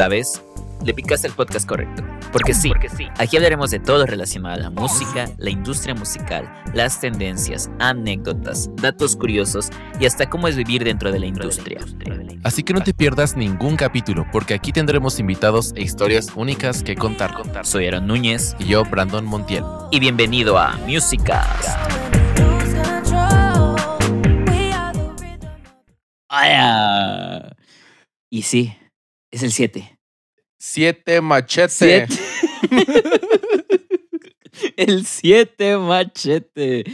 ¿Sabes? Le picaste el podcast correcto. Porque sí, porque sí. Aquí hablaremos de todo relacionado a la música, la industria musical, las tendencias, anécdotas, datos curiosos y hasta cómo es vivir dentro de la industria. Así que no te pierdas ningún capítulo, porque aquí tendremos invitados e historias únicas que contar. contar. Soy Aaron Núñez Y yo, Brandon Montiel. y bienvenido a Musicast. ¡Ay! Y sí, es el 7. Siete machetes. Siete. el 7 machete.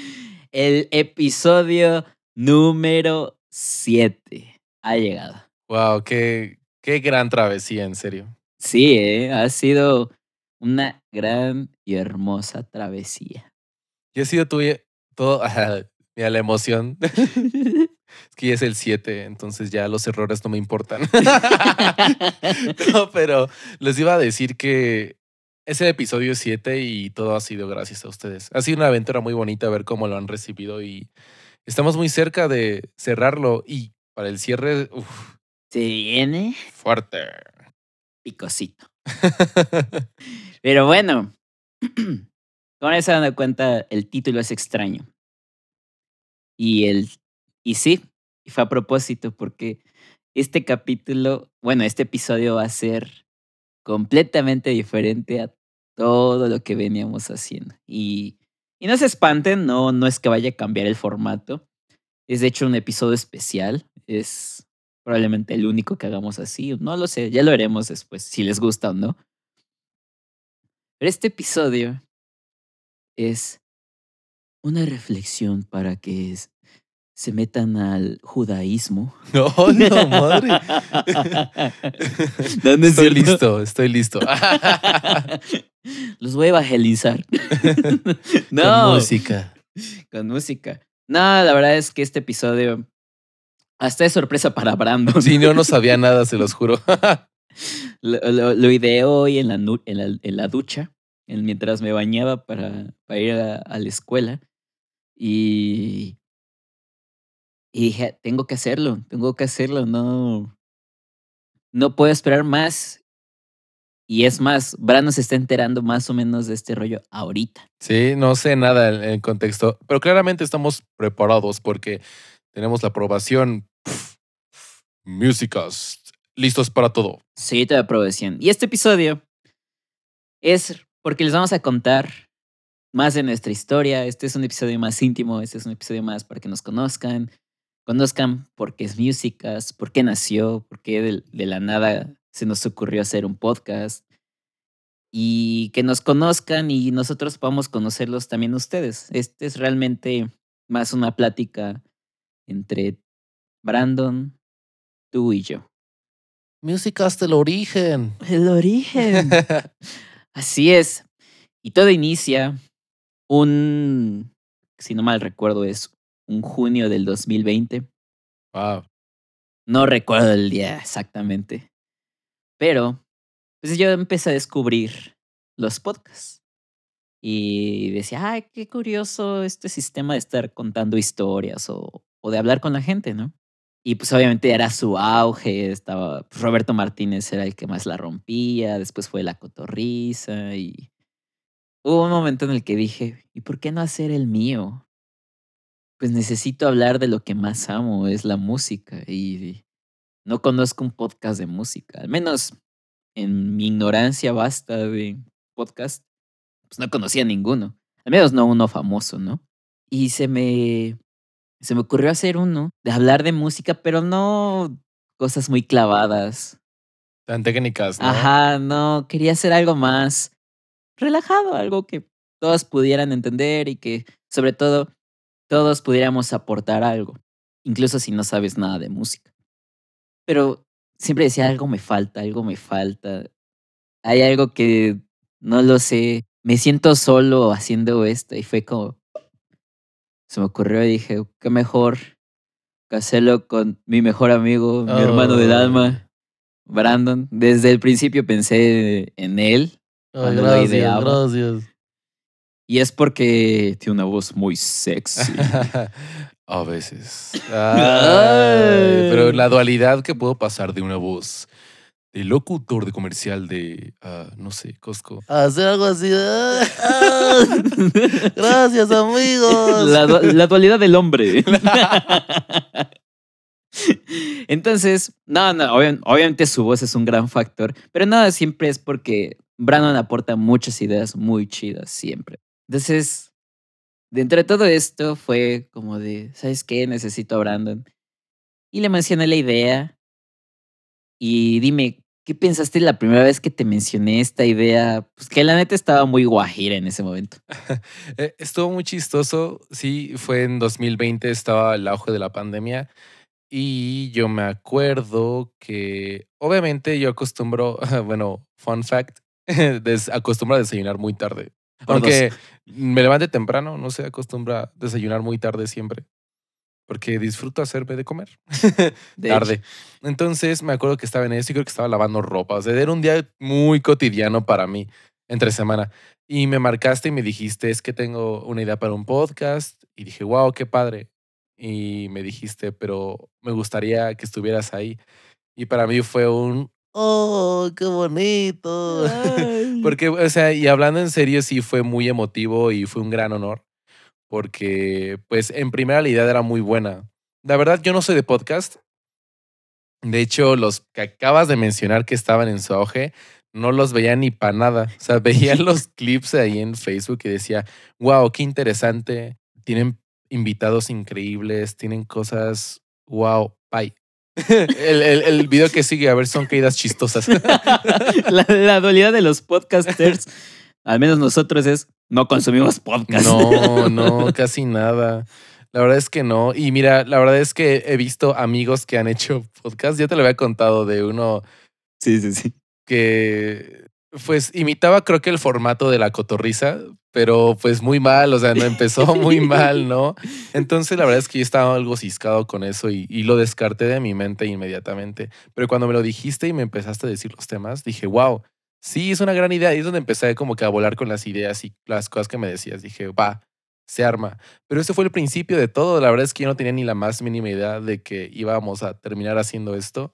El episodio número 7 ha llegado. Wow, qué, qué gran travesía, en serio. Sí, ¿eh? ha sido una gran y hermosa travesía. Y ha sido tuya todo. Mira, la emoción. Que es el 7, entonces ya los errores no me importan. no, pero les iba a decir que es el episodio 7 y todo ha sido gracias a ustedes. Ha sido una aventura muy bonita ver cómo lo han recibido y estamos muy cerca de cerrarlo. Y para el cierre, uf, Se viene fuerte. picosito. Pero bueno, como ya se dan cuenta, el título es extraño. Y el y sí, y fue a propósito porque este capítulo, bueno, este episodio va a ser completamente diferente a todo lo que veníamos haciendo. Y, y no se espanten, no, no es que vaya a cambiar el formato. Es de hecho un episodio especial. Es probablemente el único que hagamos así. No lo sé, ya lo haremos después, si les gusta o no. Pero este episodio es una reflexión para que se metan al judaísmo. No, no, madre. No, no es estoy cierto. listo, estoy listo. Los voy a evangelizar. Con no, música. con música. No, la verdad es que este episodio hasta es sorpresa para Brandon. Si no, no sabía nada, se los juro. Lo, lo, lo ideé hoy en la, en la, en la ducha, en- mientras me bañaba para, para ir a, a la escuela. Y, y dije, tengo que hacerlo, tengo que hacerlo, no, no puedo esperar más. Y es más, Brandon se está enterando más o menos de este rollo ahorita. Sí, no sé nada en el contexto, pero claramente estamos preparados porque tenemos la aprobación. Músicas, listos para todo. Sí, te aprobación. Y este episodio es porque les vamos a contar más de nuestra historia. Este es un episodio más íntimo, este es un episodio más para que nos conozcan. Conozcan por qué es Musicas, por qué nació, por qué de, de la nada se nos ocurrió hacer un podcast. Y que nos conozcan y nosotros podamos conocerlos también ustedes. Este es realmente más una plática entre Brandon, tú y yo. Músicas del origen. El origen. Así es. Y todo inicia un, si no mal recuerdo, es un junio del 2020. wow. No recuerdo el día exactamente. Pero, pues yo empecé a descubrir los podcasts. Y decía, ay, qué curioso este sistema de estar contando historias o, o de hablar con la gente, ¿no? Y pues obviamente era su auge, estaba pues, Roberto Martínez era el que más la rompía, después fue la cotorriza y hubo un momento en el que dije, ¿y por qué no hacer el mío? Pues necesito hablar de lo que más amo, es la música y no conozco un podcast de música, al menos en mi ignorancia basta de podcast, pues no conocía ninguno, al menos no uno famoso, ¿no? Y se me se me ocurrió hacer uno de hablar de música, pero no cosas muy clavadas. Tan técnicas, ¿no? Ajá, no, quería hacer algo más relajado, algo que todos pudieran entender y que sobre todo todos pudiéramos aportar algo, incluso si no sabes nada de música. Pero siempre decía, algo me falta, algo me falta. Hay algo que no lo sé, me siento solo haciendo esto y fue como, se me ocurrió y dije, qué mejor que hacerlo con mi mejor amigo, mi hermano del Oh. alma, Brandon. Desde el principio pensé en él cuando lo ideaba. gracias. Y es porque tiene una voz muy sexy. A veces. Ay, pero la dualidad que puedo pasar de una voz el locutor de comercial de, ah, no sé, Costco. Hacer algo así. ah, ah. Gracias, amigos. La, du- la dualidad del hombre. Entonces, no, no, obvia- obviamente su voz es un gran factor, pero nada, siempre es porque Brandon aporta muchas ideas muy chidas, siempre. Entonces, dentro de todo esto fue como de, ¿sabes qué? Necesito a Brandon. Y le mencioné la idea. Y dime, ¿qué pensaste la primera vez que te mencioné esta idea? Pues que la neta estaba muy guajira en ese momento. Eh, estuvo muy chistoso. Sí, fue en 2020, estaba el auge de la pandemia. Y yo me acuerdo que, obviamente, yo acostumbro, bueno, fun fact, acostumbro a desayunar muy tarde. Aunque me levante temprano, no sé, acostumbra a desayunar muy tarde siempre. Porque disfruto hacerme de comer De tarde. Entonces me acuerdo que estaba en eso y creo que estaba lavando ropa. O sea, era un día muy cotidiano para mí, entre semana. Y me marcaste y me dijiste, es que tengo una idea para un podcast. Y dije, wow, qué padre. Y me dijiste, pero me gustaría que estuvieras ahí. Y para mí fue un, Oh, qué bonito. Porque, o sea, y hablando en serio, sí fue muy emotivo y fue un gran honor. Porque, pues, en primera la idea era muy buena. La verdad, yo no soy de podcast. De hecho, los que acabas de mencionar que estaban en su auge, no los veía ni para nada. O sea, veía los clips ahí en Facebook y decía, wow, qué interesante. Tienen invitados increíbles, tienen cosas, wow, bye. El, el, el video que sigue, a ver, son caídas chistosas. la, la dualidad de los podcasters, al menos nosotros, es no consumimos podcast. No, no, casi nada. La verdad es que no. Y mira, la verdad es que he visto amigos que han hecho podcast. Ya te lo había contado de uno Sí, sí, sí. que pues imitaba creo que el formato de la cotorriza, pero pues muy mal, o sea, no empezó muy mal, ¿no? Entonces la verdad es que yo estaba algo ciscado con eso y, y lo descarté de mi mente inmediatamente. Pero cuando me lo dijiste y me empezaste a decir los temas, dije, wow, sí, es una gran idea. Y es donde empecé como que a volar con las ideas y las cosas que me decías. Dije, va, se arma. Pero ese fue el principio de todo. La verdad es que yo no tenía ni la más mínima idea de que íbamos a terminar haciendo esto.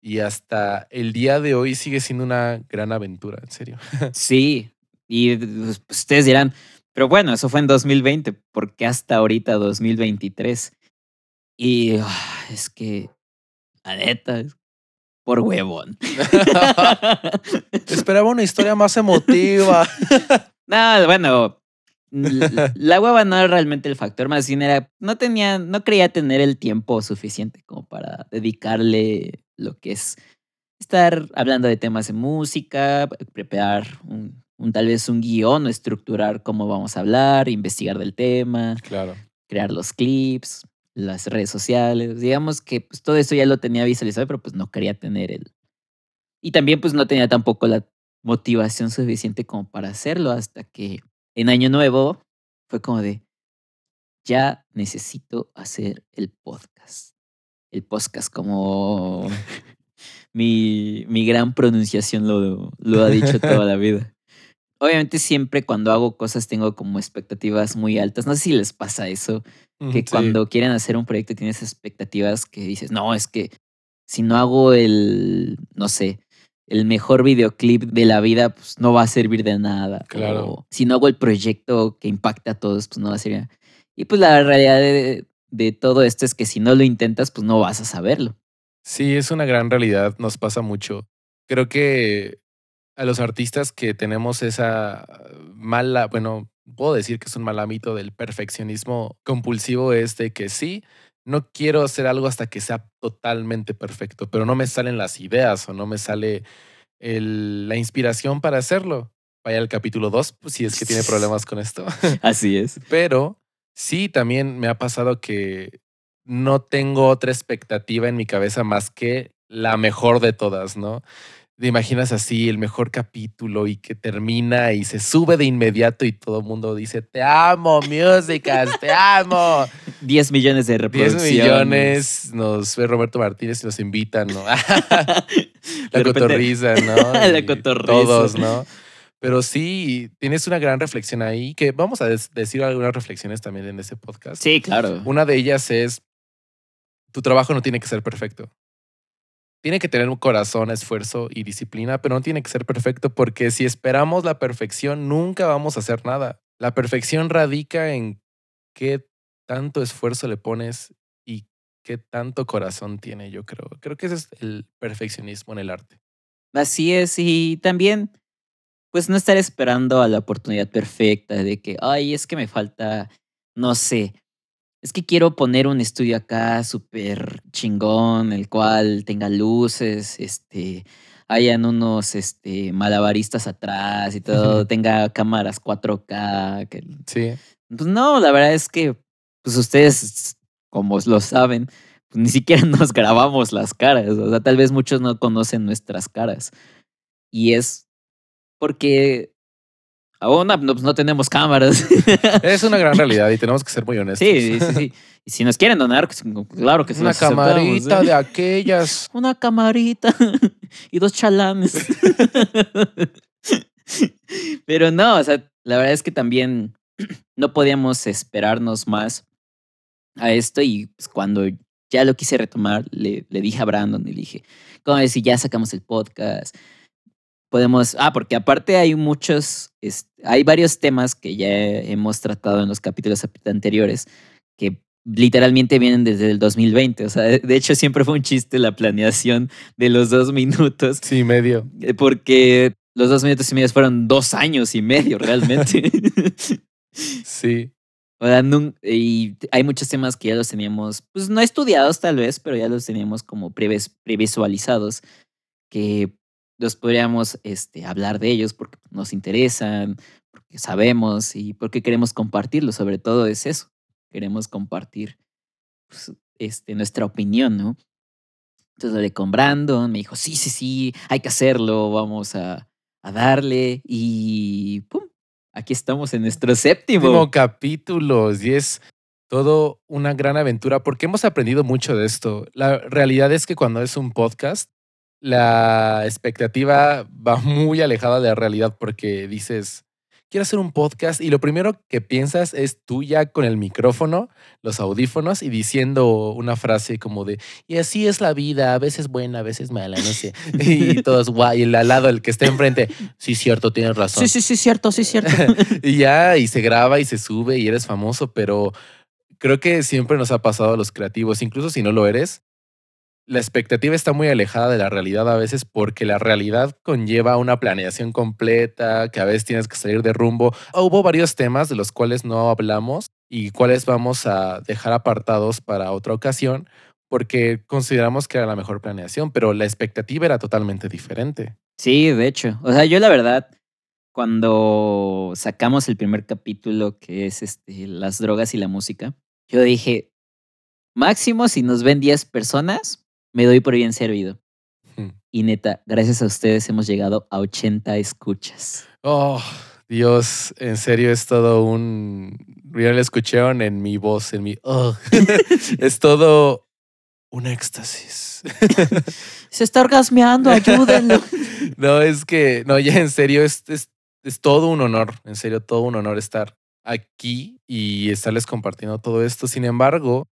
Y hasta el día de hoy sigue siendo una gran aventura, en serio. Sí, y pues, ustedes dirán, pero bueno, eso fue en 2020, ¿por qué hasta ahorita 2023? Y ah, es que, la neta, por huevón. Esperaba una historia más emotiva. no, bueno, la hueva no era realmente el factor, más bien era, no tenía, no creía tener el tiempo suficiente como para dedicarle lo que es estar hablando de temas de música, preparar un, un- tal vez un guion o estructurar cómo vamos a hablar, investigar del tema, Claro. crear los clips, las redes sociales. Digamos que pues, todo eso ya lo tenía visualizado, pero pues no quería tener el... Y también pues no tenía tampoco la motivación suficiente como para hacerlo hasta que en Año Nuevo fue como de, ya necesito hacer el podcast. El podcast como mi, mi gran pronunciación lo, lo ha dicho toda la vida. Obviamente siempre cuando hago cosas tengo como expectativas muy altas. No sé si les pasa eso, que Sí. cuando quieren hacer un proyecto tienes expectativas que dices, no, es que si no hago el, no sé, el mejor videoclip de la vida, pues no va a servir de nada. Claro. O si no hago el proyecto que impacta a todos, pues no va a servir. Y pues la realidad de, todo esto es que si no lo intentas, pues no vas a saberlo. Sí, es una gran realidad, nos pasa mucho. Creo que a los artistas que tenemos esa mala, bueno, puedo decir que es un mal hábito del perfeccionismo compulsivo es de que sí, no quiero hacer algo hasta que sea totalmente perfecto, pero no me salen las ideas o no me sale el- la inspiración para hacerlo. Vaya al capítulo 2, pues, si es que tiene problemas con esto. Así es. Pero sí, también me ha pasado que no tengo otra expectativa en mi cabeza más que la mejor de todas, ¿no? Te imaginas así el mejor capítulo y que termina y se sube de inmediato y todo el mundo dice, te amo, músicas, te amo. 10 millones de 10 reproducciones. millones, nos ve Roberto Martínez y nos invitan, ¿no? la repente- cotorriza, ¿no? La cotorriza. Todos, ¿no? Pero sí, tienes una gran reflexión ahí, que vamos a decir algunas reflexiones también en ese podcast. Sí, claro. Una de ellas es, tu trabajo no tiene que ser perfecto. tiene que tener un corazón, esfuerzo y disciplina, pero no tiene que ser perfecto porque si esperamos la perfección, nunca vamos a hacer nada. La perfección radica en qué tanto esfuerzo le pones y qué tanto corazón tiene, yo creo. Creo que ese es el perfeccionismo en el arte. Así es, y también, pues no estar esperando a la oportunidad perfecta de que, ay, es que me falta, no sé, es que quiero poner un estudio acá súper chingón, el cual tenga luces, este, hayan unos este, malabaristas atrás y todo, tenga cámaras 4K. Que, Sí. pues no, la verdad es que pues ustedes, como lo saben, pues ni siquiera nos grabamos las caras. O sea, tal vez muchos no conocen nuestras caras. Y es porque aún no, pues no tenemos cámaras. Es una gran realidad y tenemos que ser muy honestos. sí, sí, sí. Y si nos quieren donar, pues, claro que sí. Una aceptamos, camarita ¿eh? de aquellas. Una camarita y dos chalanes. Pero no, o sea, la verdad es que también no podíamos esperarnos más a esto y pues, cuando ya lo quise retomar, le, le dije a Brandon y le dije, ¿cómo si ya sacamos el podcast? Podemos, ah, porque aparte hay muchos, este, hay varios temas que ya hemos tratado en los capítulos anteriores que literalmente vienen desde el 2020. O sea, de hecho siempre fue un chiste la planeación de los dos minutos, Sí, medio. eh, porque los dos minutos y medio fueron dos años y medio realmente. Sí. O sea, y hay muchos temas que ya los teníamos, pues no estudiados tal vez, pero ya los teníamos como previs- previsualizados, que los podríamos este, hablar de ellos porque nos interesan, porque sabemos y porque queremos compartirlos. Sobre todo es eso, queremos compartir pues, este, nuestra opinión, ¿no? Entonces hablé con Brandon, me dijo, sí, sí, sí, hay que hacerlo, vamos a, a darle y ¡pum! Aquí estamos en nuestro séptimo. Último capítulos y es todo una gran aventura porque hemos aprendido mucho de esto. La realidad es que cuando es un podcast, la expectativa va muy alejada de la realidad porque dices, quiero hacer un podcast y lo primero que piensas es tú ya con el micrófono, los audífonos y diciendo una frase como de, y así es la vida, a veces buena, a veces mala, no sé. Y todos, guay, y el al lado, el que está enfrente, sí, cierto, tienes razón. Sí, sí, sí, cierto, sí, cierto. y ya, y se graba y se sube y eres famoso, pero creo que siempre nos ha pasado a los creativos, incluso si no lo eres, la expectativa está muy alejada de la realidad a veces porque la realidad conlleva una planeación completa, que a veces tienes que salir de rumbo. Hubo varios temas de los cuales no hablamos y cuales vamos a dejar apartados para otra ocasión porque consideramos que era la mejor planeación, pero la expectativa era totalmente diferente. Sí, de hecho. O sea, yo la verdad, cuando sacamos el primer capítulo, que es este, las drogas y la música, yo dije, máximo si nos ven 10 personas, me doy por bien servido. Hmm. Y neta, gracias a ustedes hemos llegado a 80 escuchas. Oh, Dios, en serio es todo un. Ya lo escucharon en mi voz, en mi. oh. es todo un éxtasis. Se está orgasmeando, ayúdenlo. no, es que, no, ya en serio, es, es, es todo un honor, en serio, todo un honor estar aquí y estarles compartiendo todo esto. Sin embargo,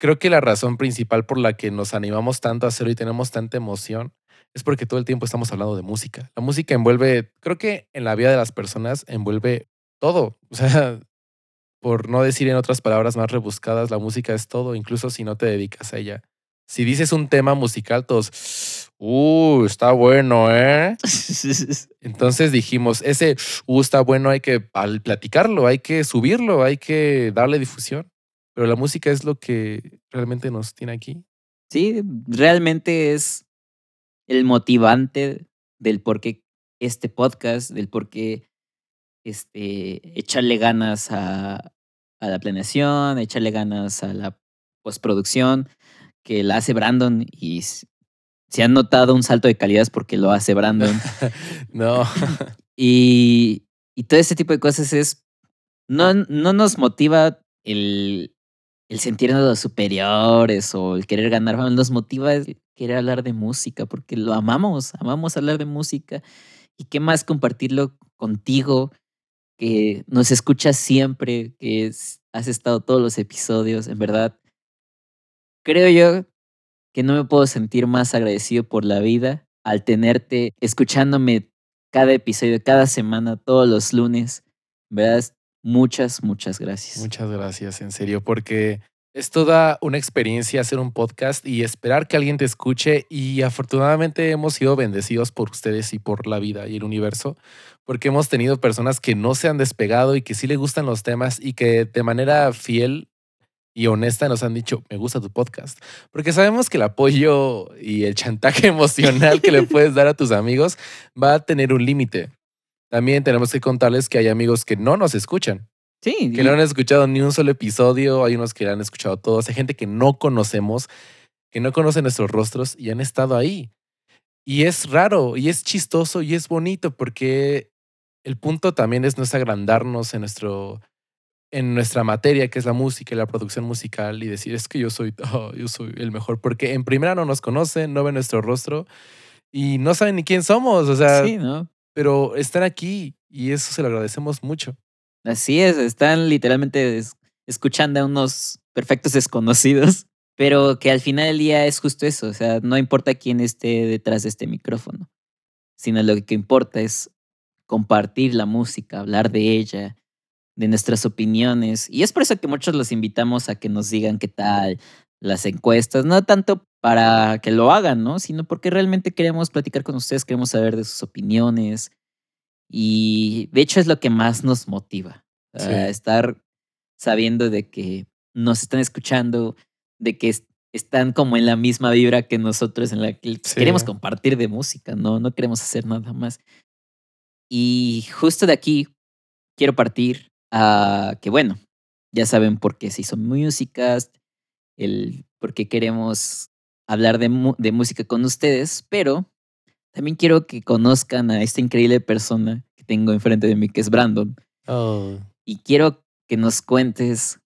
creo que la razón principal por la que nos animamos tanto a hacerlo y tenemos tanta emoción es porque todo el tiempo estamos hablando de música. La música envuelve, creo que en la vida de las personas envuelve todo. O sea, por no decir en otras palabras más rebuscadas, la música es todo, incluso si no te dedicas a ella. Si dices un tema musical, todos, uh, está bueno, ¿eh? Entonces dijimos, ese, uh, está bueno, hay que al platicarlo, hay que subirlo, hay que darle difusión. Pero la música es lo que realmente nos tiene aquí. Sí, realmente es el motivante del por qué este podcast, del por qué este, echarle ganas a, a la planeación, echarle ganas a la postproducción, que la hace Brandon y s- si han notado un salto de calidad porque lo hace Brandon. no, Y, y todo ese tipo de cosas es. No, no nos motiva el, el sentirnos superiores o el querer ganar fama, nos motiva querer hablar de música, porque lo amamos, amamos hablar de música. Y qué más compartirlo contigo, que nos escuchas siempre, que has estado todos los episodios, en verdad. Creo yo que no me puedo sentir más agradecido por la vida al tenerte escuchándome cada episodio, cada semana, todos los lunes. ¿Verdad? Muchas, muchas gracias. Muchas gracias, en serio, porque es toda una experiencia hacer un podcast y esperar que alguien te escuche y afortunadamente hemos sido bendecidos por ustedes y por la vida y el universo, porque hemos tenido personas que no se han despegado y que sí le gustan los temas y que de manera fiel y honesta nos han dicho, me gusta tu podcast, porque sabemos que el apoyo y el chantaje emocional que le puedes dar a tus amigos va a tener un límite. También tenemos que contarles que hay amigos que no nos escuchan Sí, que y- no han escuchado ni un solo episodio, hay unos que han escuchado todos, hay gente que no conocemos, que no conoce nuestros rostros y han estado ahí. Y es raro, y es chistoso, y es bonito, porque el punto también es no es agrandarnos en, nuestro, en nuestra materia, que es la música y la producción musical, y decir, es que yo soy, oh, yo soy el mejor, porque en primera no nos conocen, no ven nuestro rostro, y no saben ni quién somos, o sea, sí, ¿no? Pero están aquí, y eso se lo agradecemos mucho. Así es, están literalmente es- escuchando a unos perfectos desconocidos, pero que al final del día es justo eso, o sea, no importa quién esté detrás de este micrófono, sino lo que importa es compartir la música, hablar de ella, de nuestras opiniones, y es por eso que muchos los invitamos a que nos digan qué tal las encuestas, no tanto para que lo hagan, ¿no? Sino porque realmente queremos platicar con ustedes, queremos saber de sus opiniones, y de hecho es lo que más nos motiva. a estar sabiendo de que nos están escuchando, de que es- están como en la misma vibra que nosotros, en la que Sí. queremos compartir de música, no, no queremos hacer nada más. Y justo de aquí quiero partir a que, bueno, ya saben por qué se hizo Musicast, el por qué queremos hablar de, de música con ustedes, pero también quiero que conozcan a esta increíble persona que tengo enfrente de mí, que es Brandon. Oh. Y quiero que nos cuentes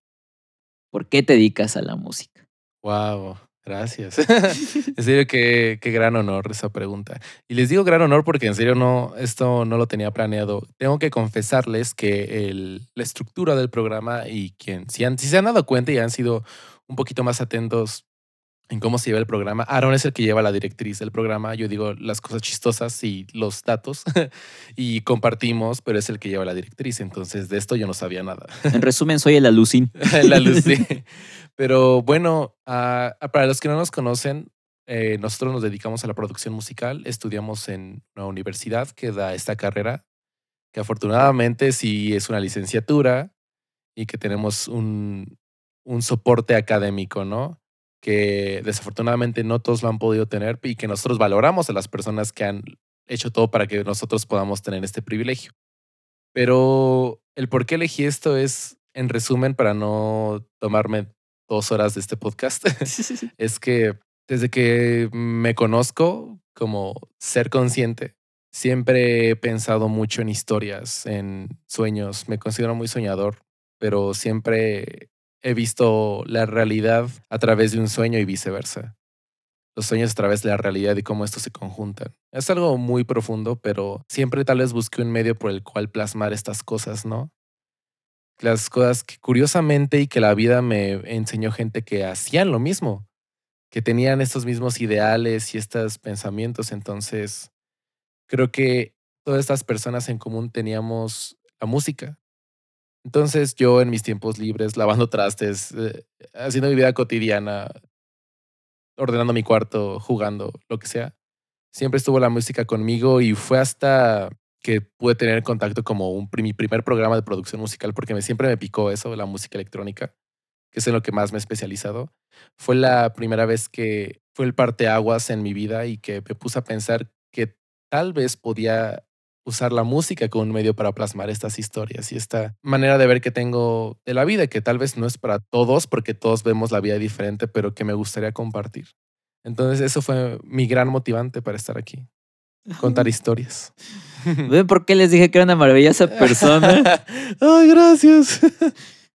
por qué te dedicas a la música. Wow, gracias. en serio, qué, qué gran honor esa pregunta. Y les digo gran honor porque en serio no, esto no lo tenía planeado. Tengo que confesarles que el- la estructura del programa y quien, si, han- si se han dado cuenta y han sido un poquito más atentos en cómo se lleva el programa, Aaron es el que lleva la directriz del programa. Yo digo las cosas chistosas y los datos y compartimos, pero es el que lleva la directriz. Entonces de esto yo no sabía nada. En resumen, soy el alucín. la luz, sí. Pero bueno, ah, ah, para los que no nos conocen, eh, nosotros nos dedicamos a la producción musical. Estudiamos en una universidad que da esta carrera, que afortunadamente sí es una licenciatura y que tenemos un, un soporte académico, ¿no? Que desafortunadamente no todos lo han podido tener y que nosotros valoramos a las personas que han hecho todo para que nosotros podamos tener este privilegio. Pero el por qué elegí esto es, en resumen, para no tomarme dos horas de este podcast, es que desde que me conozco como ser consciente, siempre he pensado mucho en historias, en sueños. Me considero muy soñador, pero siempre he visto la realidad a través de un sueño y viceversa. Los sueños a través de la realidad y cómo estos se conjuntan. Es algo muy profundo, pero siempre tal vez busqué un medio por el cual plasmar estas cosas, ¿no? Las cosas que curiosamente y que la vida me enseñó gente que hacían lo mismo, que tenían estos mismos ideales y estos pensamientos. Entonces, creo que todas estas personas en común teníamos la música. Entonces, yo en mis tiempos libres, lavando trastes, eh, haciendo mi vida cotidiana, ordenando mi cuarto, jugando, lo que sea, siempre estuvo la música conmigo y fue hasta que pude tener contacto como un, mi primer programa de producción musical, porque me, siempre me picó eso, la música electrónica, que es en lo que más me he especializado. Fue la primera vez que fue el parteaguas en mi vida y que me puse a pensar que tal vez podía usar la música como un medio para plasmar estas historias y esta manera de ver que tengo de la vida, que tal vez no es para todos, porque todos vemos la vida diferente, pero que me gustaría compartir. Entonces, eso fue mi gran motivante para estar aquí, contar historias. ¿Ven por qué les dije que era una maravillosa persona? Ay, gracias.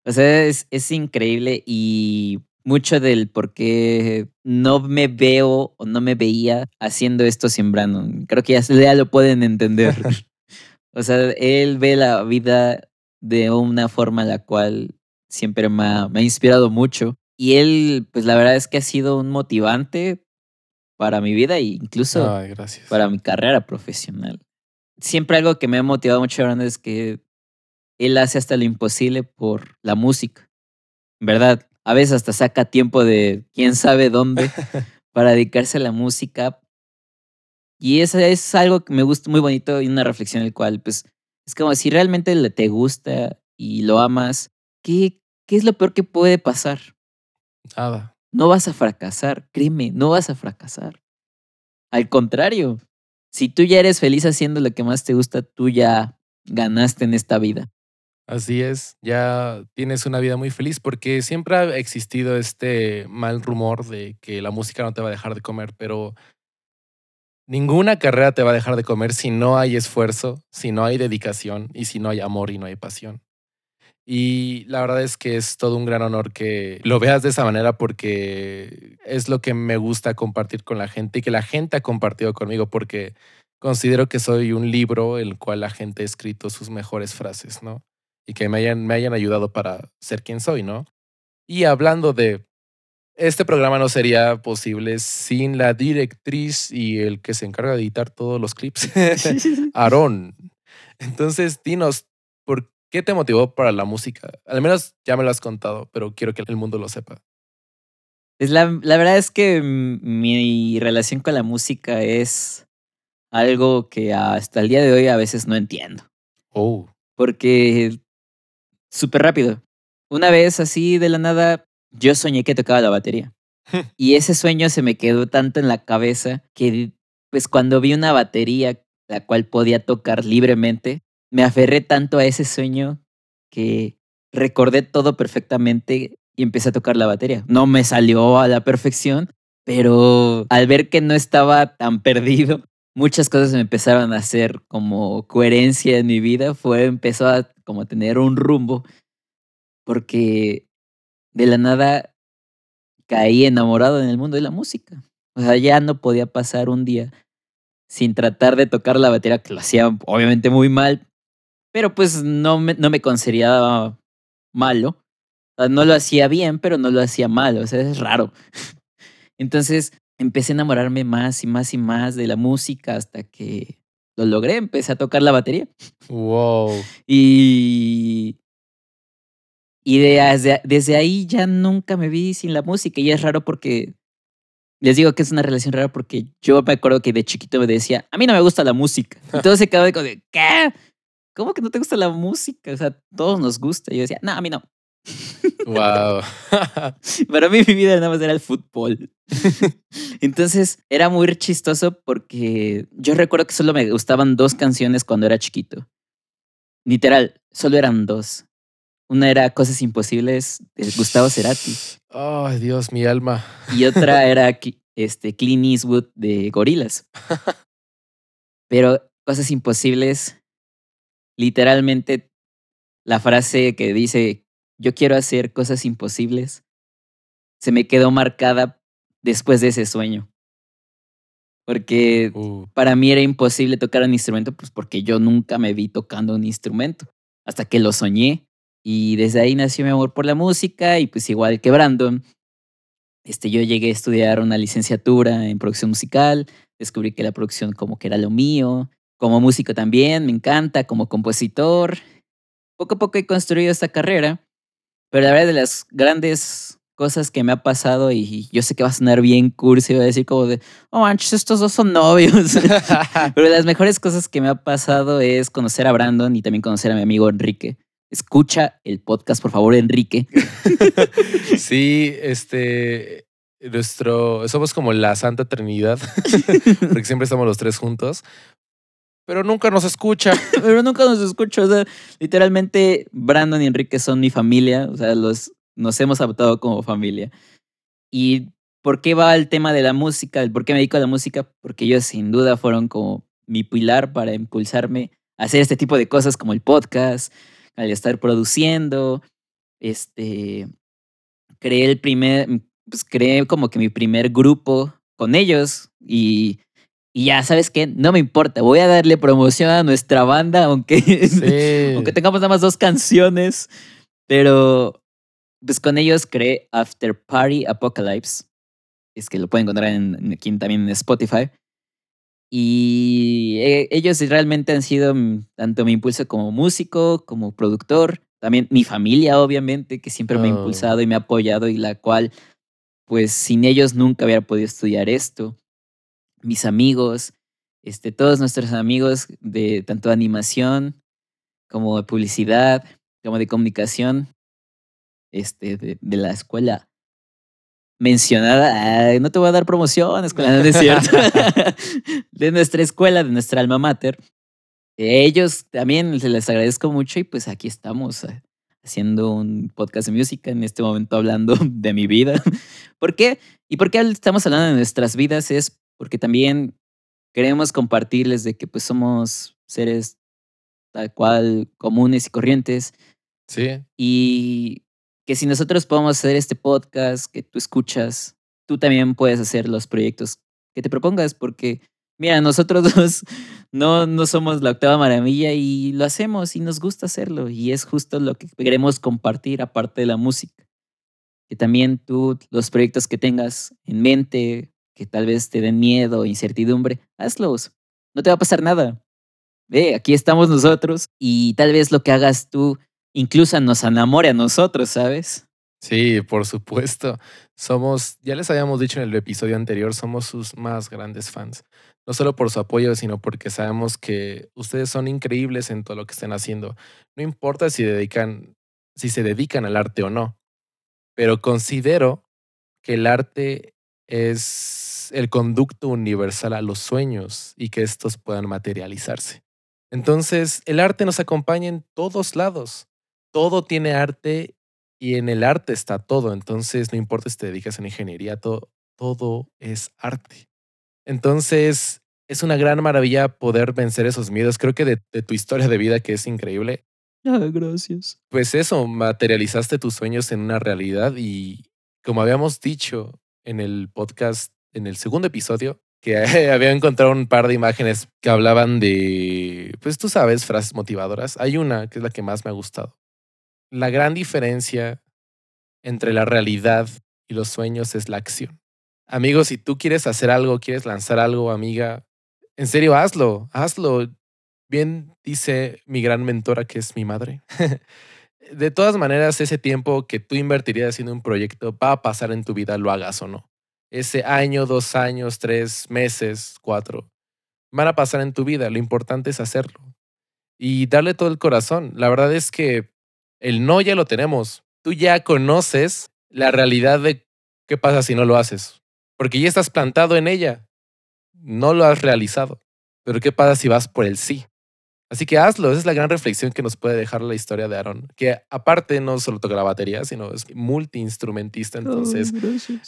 O sea, es, es increíble y mucho del por qué no me veo o no me veía haciendo esto sin Brandon. Creo que ya, lo pueden entender. o sea, él ve la vida de una forma la cual siempre me ha, me ha inspirado mucho. Y él, pues la verdad es que ha sido un motivante para mi vida e incluso Ay, para mi carrera profesional. Siempre algo que me ha motivado mucho Brandon es que él hace hasta lo imposible por la música. Verdad, a veces hasta saca tiempo de quién sabe dónde para dedicarse a la música. Y eso es algo que me gusta muy bonito y una reflexión en el cual, pues, es como si realmente te gusta y lo amas, ¿qué, ¿qué es lo peor que puede pasar? Nada. No vas a fracasar, créeme, no vas a fracasar. Al contrario, si tú ya eres feliz haciendo lo que más te gusta, tú ya ganaste en esta vida. Así es, ya tienes una vida muy feliz porque siempre ha existido este mal rumor de que la música no te va a dejar de comer, pero ninguna carrera te va a dejar de comer si no hay esfuerzo, si no hay dedicación y si no hay amor y no hay pasión. Y la verdad es que es todo un gran honor que lo veas de esa manera porque es lo que me gusta compartir con la gente y que la gente ha compartido conmigo porque considero que soy un libro el cual la gente ha escrito sus mejores frases, ¿no? Y que me hayan, me hayan ayudado para ser quien soy, ¿no? Y hablando de, este programa no sería posible sin la directriz y el que se encarga de editar todos los clips, Aarón. Entonces, dinos, ¿por qué te motivó para la música? Al menos ya me lo has contado, pero quiero que el mundo lo sepa. Pues la, la verdad es que mi relación con la música es algo que hasta el día de hoy a veces no entiendo. Oh, Porque súper rápido. Una vez así de la nada, yo soñé que tocaba la batería. y ese sueño se me quedó tanto en la cabeza que pues cuando vi una batería la cual podía tocar libremente, me aferré tanto a ese sueño que recordé todo perfectamente y empecé a tocar la batería. No me salió a la perfección, pero al ver que no estaba tan perdido, muchas cosas me empezaron a hacer como coherencia en mi vida, fue empezó a como tener un rumbo porque de la nada caí enamorado en el mundo de la música. O sea, ya no podía pasar un día sin tratar de tocar la batería, que lo hacía obviamente muy mal, pero pues no me, no me consideraba malo. O sea, no lo hacía bien, pero no lo hacía mal, o sea, es raro. Entonces empecé a enamorarme más y más y más de la música hasta que lo logré, empecé a tocar la batería. wow. Y, y de- desde, desde ahí ya nunca me vi sin la música. Y es raro porque, les digo que es una relación rara porque yo me acuerdo que de chiquito me decía, a mí no me gusta la música. Y todo se quedaba como de, ¿qué? ¿Cómo que no te gusta la música? O sea, todos nos gusta. Y yo decía, no, a mí no. Wow. Para mí mi vida nada más era el fútbol. Entonces era muy chistoso porque yo recuerdo que solo me gustaban dos canciones cuando era chiquito. Literal, solo eran dos. Una era Cosas Imposibles de Gustavo Cerati Ay, Dios, mi alma. y otra era este, Clint Eastwood de Gorilas. Pero Cosas Imposibles, literalmente la frase que dice, yo quiero hacer cosas imposibles, se me quedó marcada después de ese sueño. Porque Uh, para mí era imposible tocar un instrumento, pues porque yo nunca me vi tocando un instrumento, hasta que lo soñé. Y desde ahí nació mi amor por la música y pues igual que Brandon, este, yo llegué a estudiar una licenciatura en producción musical, descubrí que la producción como que era lo mío, como músico también, me encanta, como compositor. Poco a poco he construido esta carrera, pero la verdad de las grandes cosas que me ha pasado y yo sé que va a sonar bien cursi, voy a decir como de, oh manches, estos dos son novios. Pero las mejores cosas que me ha pasado es conocer a Brandon y también conocer a mi amigo Enrique. Escucha el podcast, por favor, Enrique. sí, este, nuestro, somos como la Santa Trinidad, porque siempre estamos los tres juntos, pero nunca nos escucha. Pero nunca nos escucho. O sea, literalmente Brandon y Enrique son mi familia. O sea, los, nos hemos adoptado como familia. ¿Y por qué va el tema de la música? ¿El ¿Por qué me dedico a la música? Porque ellos sin duda fueron como mi pilar para impulsarme a hacer este tipo de cosas como el podcast, al estar produciendo. Este, creé el primer, pues creé como que mi primer grupo con ellos y, y ya, ¿sabes qué? No me importa, voy a darle promoción a nuestra banda, aunque, Sí. aunque tengamos nada más dos canciones, pero pues con ellos creé After Party Apocalypse. Es que lo pueden encontrar en, en- aquí también en Spotify. Y eh, ellos realmente han sido mm, tanto mi impulso como músico, como productor, también mi familia, obviamente, que siempre me ha Oh. impulsado y me ha apoyado y la cual, pues sin ellos nunca hubiera podido estudiar esto. Mis amigos, este, todos nuestros amigos de tanto animación como de publicidad, como de comunicación, este, de, de la escuela mencionada. Ay, no te voy a dar promoción, escuela, no es cierto. de nuestra escuela, de nuestra alma mater. Ellos también se les agradezco mucho y pues aquí estamos eh, haciendo un podcast de música en este momento hablando de mi vida. ¿Por qué? ¿Y por qué estamos hablando de nuestras vidas? Es porque también queremos compartirles de que pues somos seres tal cual comunes y corrientes Sí. y que si nosotros podemos hacer este podcast que tú escuchas, tú también puedes hacer los proyectos que te propongas, porque mira, nosotros dos no, no somos la octava maravilla y lo hacemos y nos gusta hacerlo y es justo lo que queremos compartir aparte de la música. Que también tú, los proyectos que tengas en mente, que tal vez te den miedo incertidumbre, hazlos. No te va a pasar nada. Ve, aquí estamos nosotros y tal vez lo que hagas tú incluso nos enamore a nosotros, ¿sabes? Sí, por supuesto. Somos, ya les habíamos dicho en el episodio anterior, somos sus más grandes fans. No solo por su apoyo, sino porque sabemos que ustedes son increíbles en todo lo que estén haciendo. No importa si dedican, si se dedican al arte o no. Pero considero que el arte es el conducto universal a los sueños y que estos puedan materializarse. Entonces, el arte nos acompaña en todos lados. Todo tiene arte y en el arte está todo. Entonces, no importa si te dedicas a la ingeniería, todo, todo es arte. Entonces, es una gran maravilla poder vencer esos miedos. Creo que de, de tu historia de vida, que es increíble, Ah, gracias. pues eso, materializaste tus sueños en una realidad y como habíamos dicho en el podcast, en el segundo episodio, que había encontrado un par de imágenes que hablaban de, pues tú sabes, frases motivadoras. Hay una que es la que más me ha gustado. La gran diferencia entre la realidad y los sueños es la acción. Amigos, si tú quieres hacer algo, quieres lanzar algo, amiga, en serio, hazlo, hazlo. Bien dice mi gran mentora, que es mi madre. de todas maneras, ese tiempo que tú invertirías en un proyecto va a pasar en tu vida, lo hagas o no. Ese año, dos años, tres meses, cuatro, van a pasar en tu vida. Lo importante es hacerlo y darle todo el corazón. La verdad es que el no ya lo tenemos. Tú ya conoces la realidad de qué pasa si no lo haces, porque ya estás plantado en ella. No lo has realizado. Pero ¿qué pasa si vas por el sí? Así que hazlo, esa es la gran reflexión que nos puede dejar la historia de Aaron, que aparte no solo toca la batería, sino es multiinstrumentista, entonces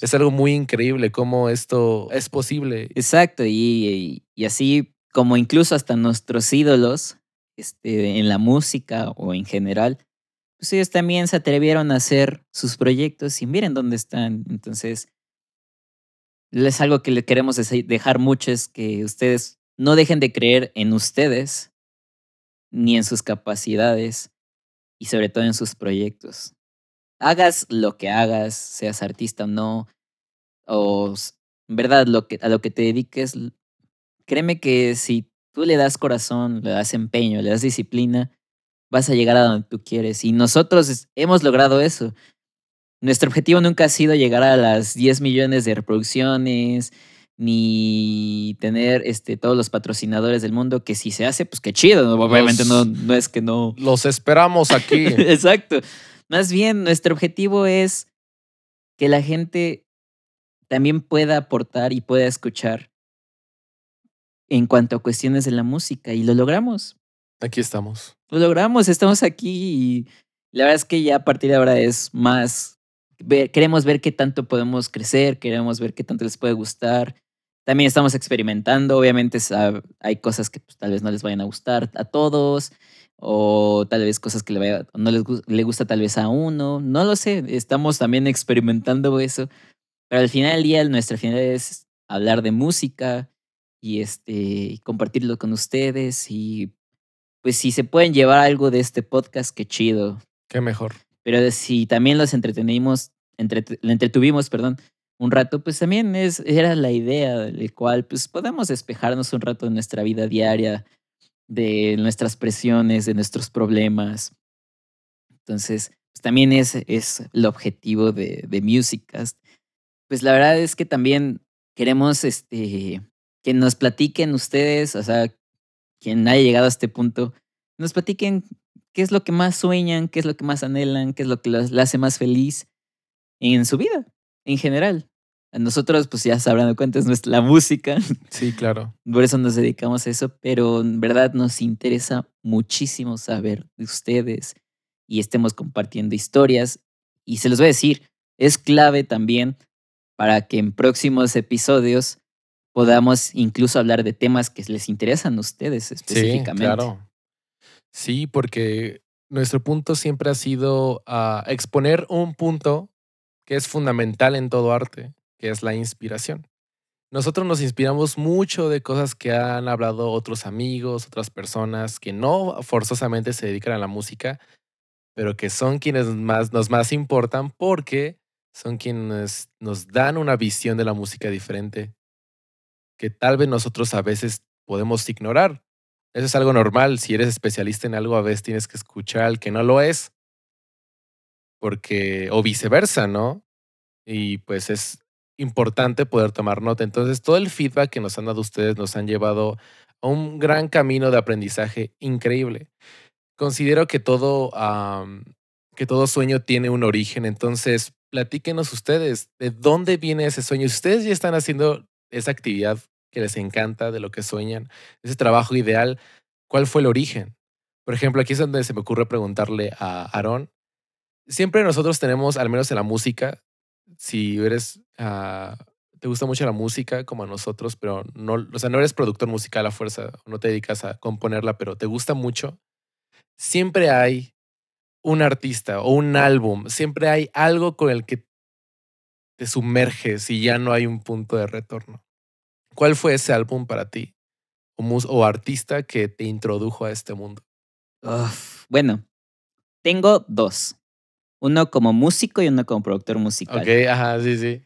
es algo muy increíble cómo esto es posible. Exacto, y, y- y así como incluso hasta nuestros ídolos este, en la música o en general, pues ellos también se atrevieron a hacer sus proyectos y miren dónde están. Entonces, es algo que le queremos dejar mucho, es que ustedes no dejen de creer en ustedes, ni en sus capacidades, y sobre todo en sus proyectos. Hagas lo que hagas, seas artista o no, o en verdad lo que, a lo que te dediques, créeme que si tú le das corazón, le das empeño, le das disciplina, vas a llegar a donde tú quieres. Y nosotros hemos logrado eso. Nuestro objetivo nunca ha sido llegar a las 10 millones de reproducciones, ni tener este, todos los patrocinadores del mundo, que si se hace, pues qué chido. Obviamente no, no es que no. Los esperamos aquí. Exacto. Más bien, nuestro objetivo es que la gente también pueda aportar y pueda escuchar en cuanto a cuestiones de la música. Y lo logramos. Aquí estamos. Lo logramos, estamos aquí y la verdad es que ya a partir de ahora es más, ver- queremos ver qué tanto podemos crecer, queremos ver qué tanto les puede gustar. También estamos experimentando, obviamente hay cosas que pues, tal vez no les vayan a gustar a todos o tal vez cosas que le, vaya- no les le gusta tal vez a uno, no lo sé, estamos también experimentando eso, pero al final del día nuestra finalidad es hablar de música y este compartirlo con ustedes y pues si se pueden llevar algo de este podcast, qué chido. Qué mejor. Pero si también los entretenimos, entrete- le entretuvimos, perdón, un rato, pues también es, era la idea del cual pues podamos despejarnos un rato de nuestra vida diaria, de nuestras presiones, de nuestros problemas. Entonces, pues también es, es el objetivo de, de Musicast. Pues la verdad es que también queremos este, que nos platiquen ustedes, o sea, quien haya llegado a este punto, nos platiquen qué es lo que más sueñan, qué es lo que más anhelan, qué es lo que la hace más feliz en su vida, en general. A nosotros, pues ya se habrán dado cuenta, es nuestra, música, Sí, claro. por eso nos dedicamos a eso, pero en verdad nos interesa muchísimo saber de ustedes y estemos compartiendo historias. Y se los voy a decir, es clave también para que en próximos episodios podamos incluso hablar de temas que les interesan a ustedes específicamente. Sí, claro. Sí, porque nuestro punto siempre ha sido ah, exponer un punto que es fundamental en todo arte, que es la inspiración. Nosotros nos inspiramos mucho de cosas que han hablado otros amigos, otras personas que no forzosamente se dedican a la música, pero que son quienes más, nos más importan porque son quienes nos dan una visión de la música diferente que tal vez nosotros a veces podemos ignorar. Eso es algo normal. Si eres especialista en algo, a veces tienes que escuchar al que no lo es. Porque, o viceversa, ¿no? Y pues es importante poder tomar nota. Entonces, todo el feedback que nos han dado ustedes nos han llevado a un gran camino de aprendizaje increíble. Considero que todo, am, que todo sueño tiene un origen. Entonces, platíquenos ustedes de dónde viene ese sueño. Si ustedes ya están haciendo esa actividad que les encanta, de lo que sueñan, ese trabajo ideal, ¿cuál fue el origen? Por ejemplo, aquí es donde se me ocurre preguntarle a Aarón. Siempre nosotros tenemos, al menos en la música, si eres, ah, te gusta mucho la música como a nosotros, pero no, o sea, no eres productor musical a fuerza, no te dedicas a componerla, pero te gusta mucho, siempre hay un artista o un álbum, siempre hay algo con el que te sumerges y ya no hay un punto de retorno. ¿Cuál fue ese álbum para ti o, o artista que te introdujo a este mundo? Bueno, tengo dos. Uno como músico y uno como productor musical. Ok, ajá, sí, sí.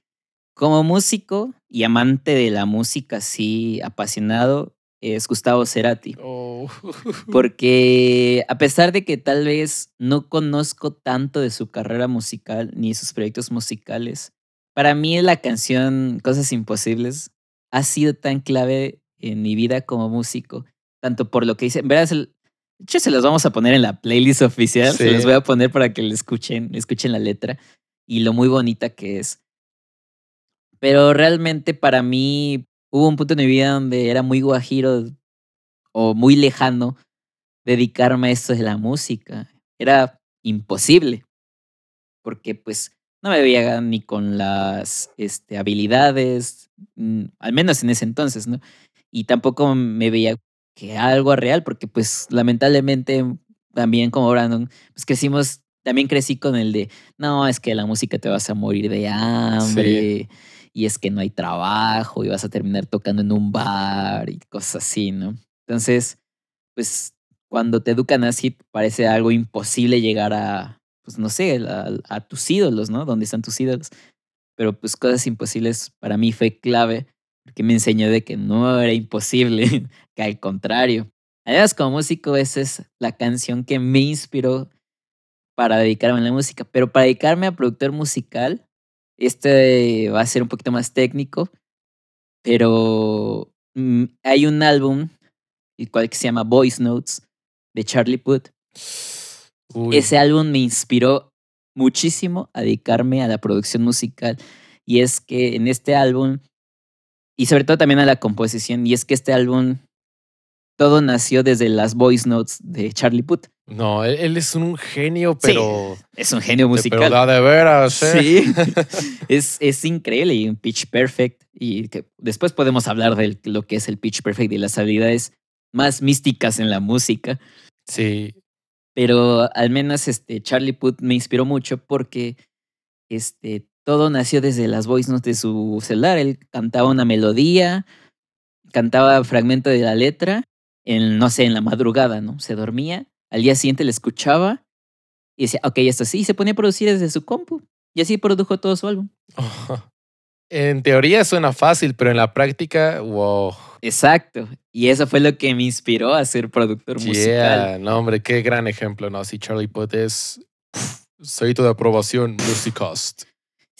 Como músico y amante de la música así apasionado es Gustavo Cerati. Oh. Porque a pesar de que tal vez no conozco tanto de su carrera musical ni sus proyectos musicales, para mí la canción Cosas Imposibles ha sido tan clave en mi vida como músico, tanto por lo que hice. En verdad, el- de hecho, se los vamos a poner en la playlist oficial. Se los voy a poner para que le escuchen, escuchen la letra y lo muy bonita que es. Pero realmente para mí hubo un punto en mi vida donde era muy guajiro o muy lejano dedicarme a esto de la música. Era imposible. Porque pues no me veía ni con las este, habilidades, mm, al menos en ese entonces, ¿no? Y tampoco me veía que algo real, porque pues lamentablemente también como ¿no? pues crecimos, también crecí con el de, no, es que la música te vas a morir de hambre, y es que no hay trabajo, y vas a terminar tocando en un bar y cosas así, ¿no? Entonces, pues cuando te educan así, parece algo imposible llegar a, pues no sé, a, a tus ídolos, ¿no? ¿Dónde están tus ídolos? Pero pues cosas imposibles para mí fue clave porque me enseñó de que no era imposible, que al contrario. Además, como músico, esa es la canción que me inspiró para dedicarme a la música. Pero para dedicarme a productor musical, este va a ser un poquito más técnico, pero mm, hay un álbum, el cual que se llama Voice Notes, de Charlie Puth. Uy, Ese álbum me inspiró muchísimo a dedicarme a la producción musical. Y es que en este álbum, y sobre todo también a la composición, y es que este álbum, todo nació desde las voice notes de Charlie Puth. No, él, él es un genio, Sí, pero. Es un genio Pero musical. da de veras, ¿eh? Sí, es, es increíble y un pitch perfect. Y que después podemos hablar de lo que es el pitch perfect y las habilidades más místicas en la música. Sí, Pero al menos este Charlie Puth me inspiró mucho porque este, todo nació desde las voice notes de su celular. Él cantaba una melodía, cantaba fragmento de la letra, en, no sé, en la madrugada, ¿no? Se dormía, al día siguiente le escuchaba Y decía, ok, esto sí, y se ponía a producir desde su compu. Y así produjo todo su álbum. En teoría suena fácil, pero en la práctica, wow. Exacto. Y eso fue lo que me inspiró a ser productor musical. Yeah, no, hombre, qué gran ejemplo, ¿no? Si Charlie Puth es pff, de aprobación, Musicast.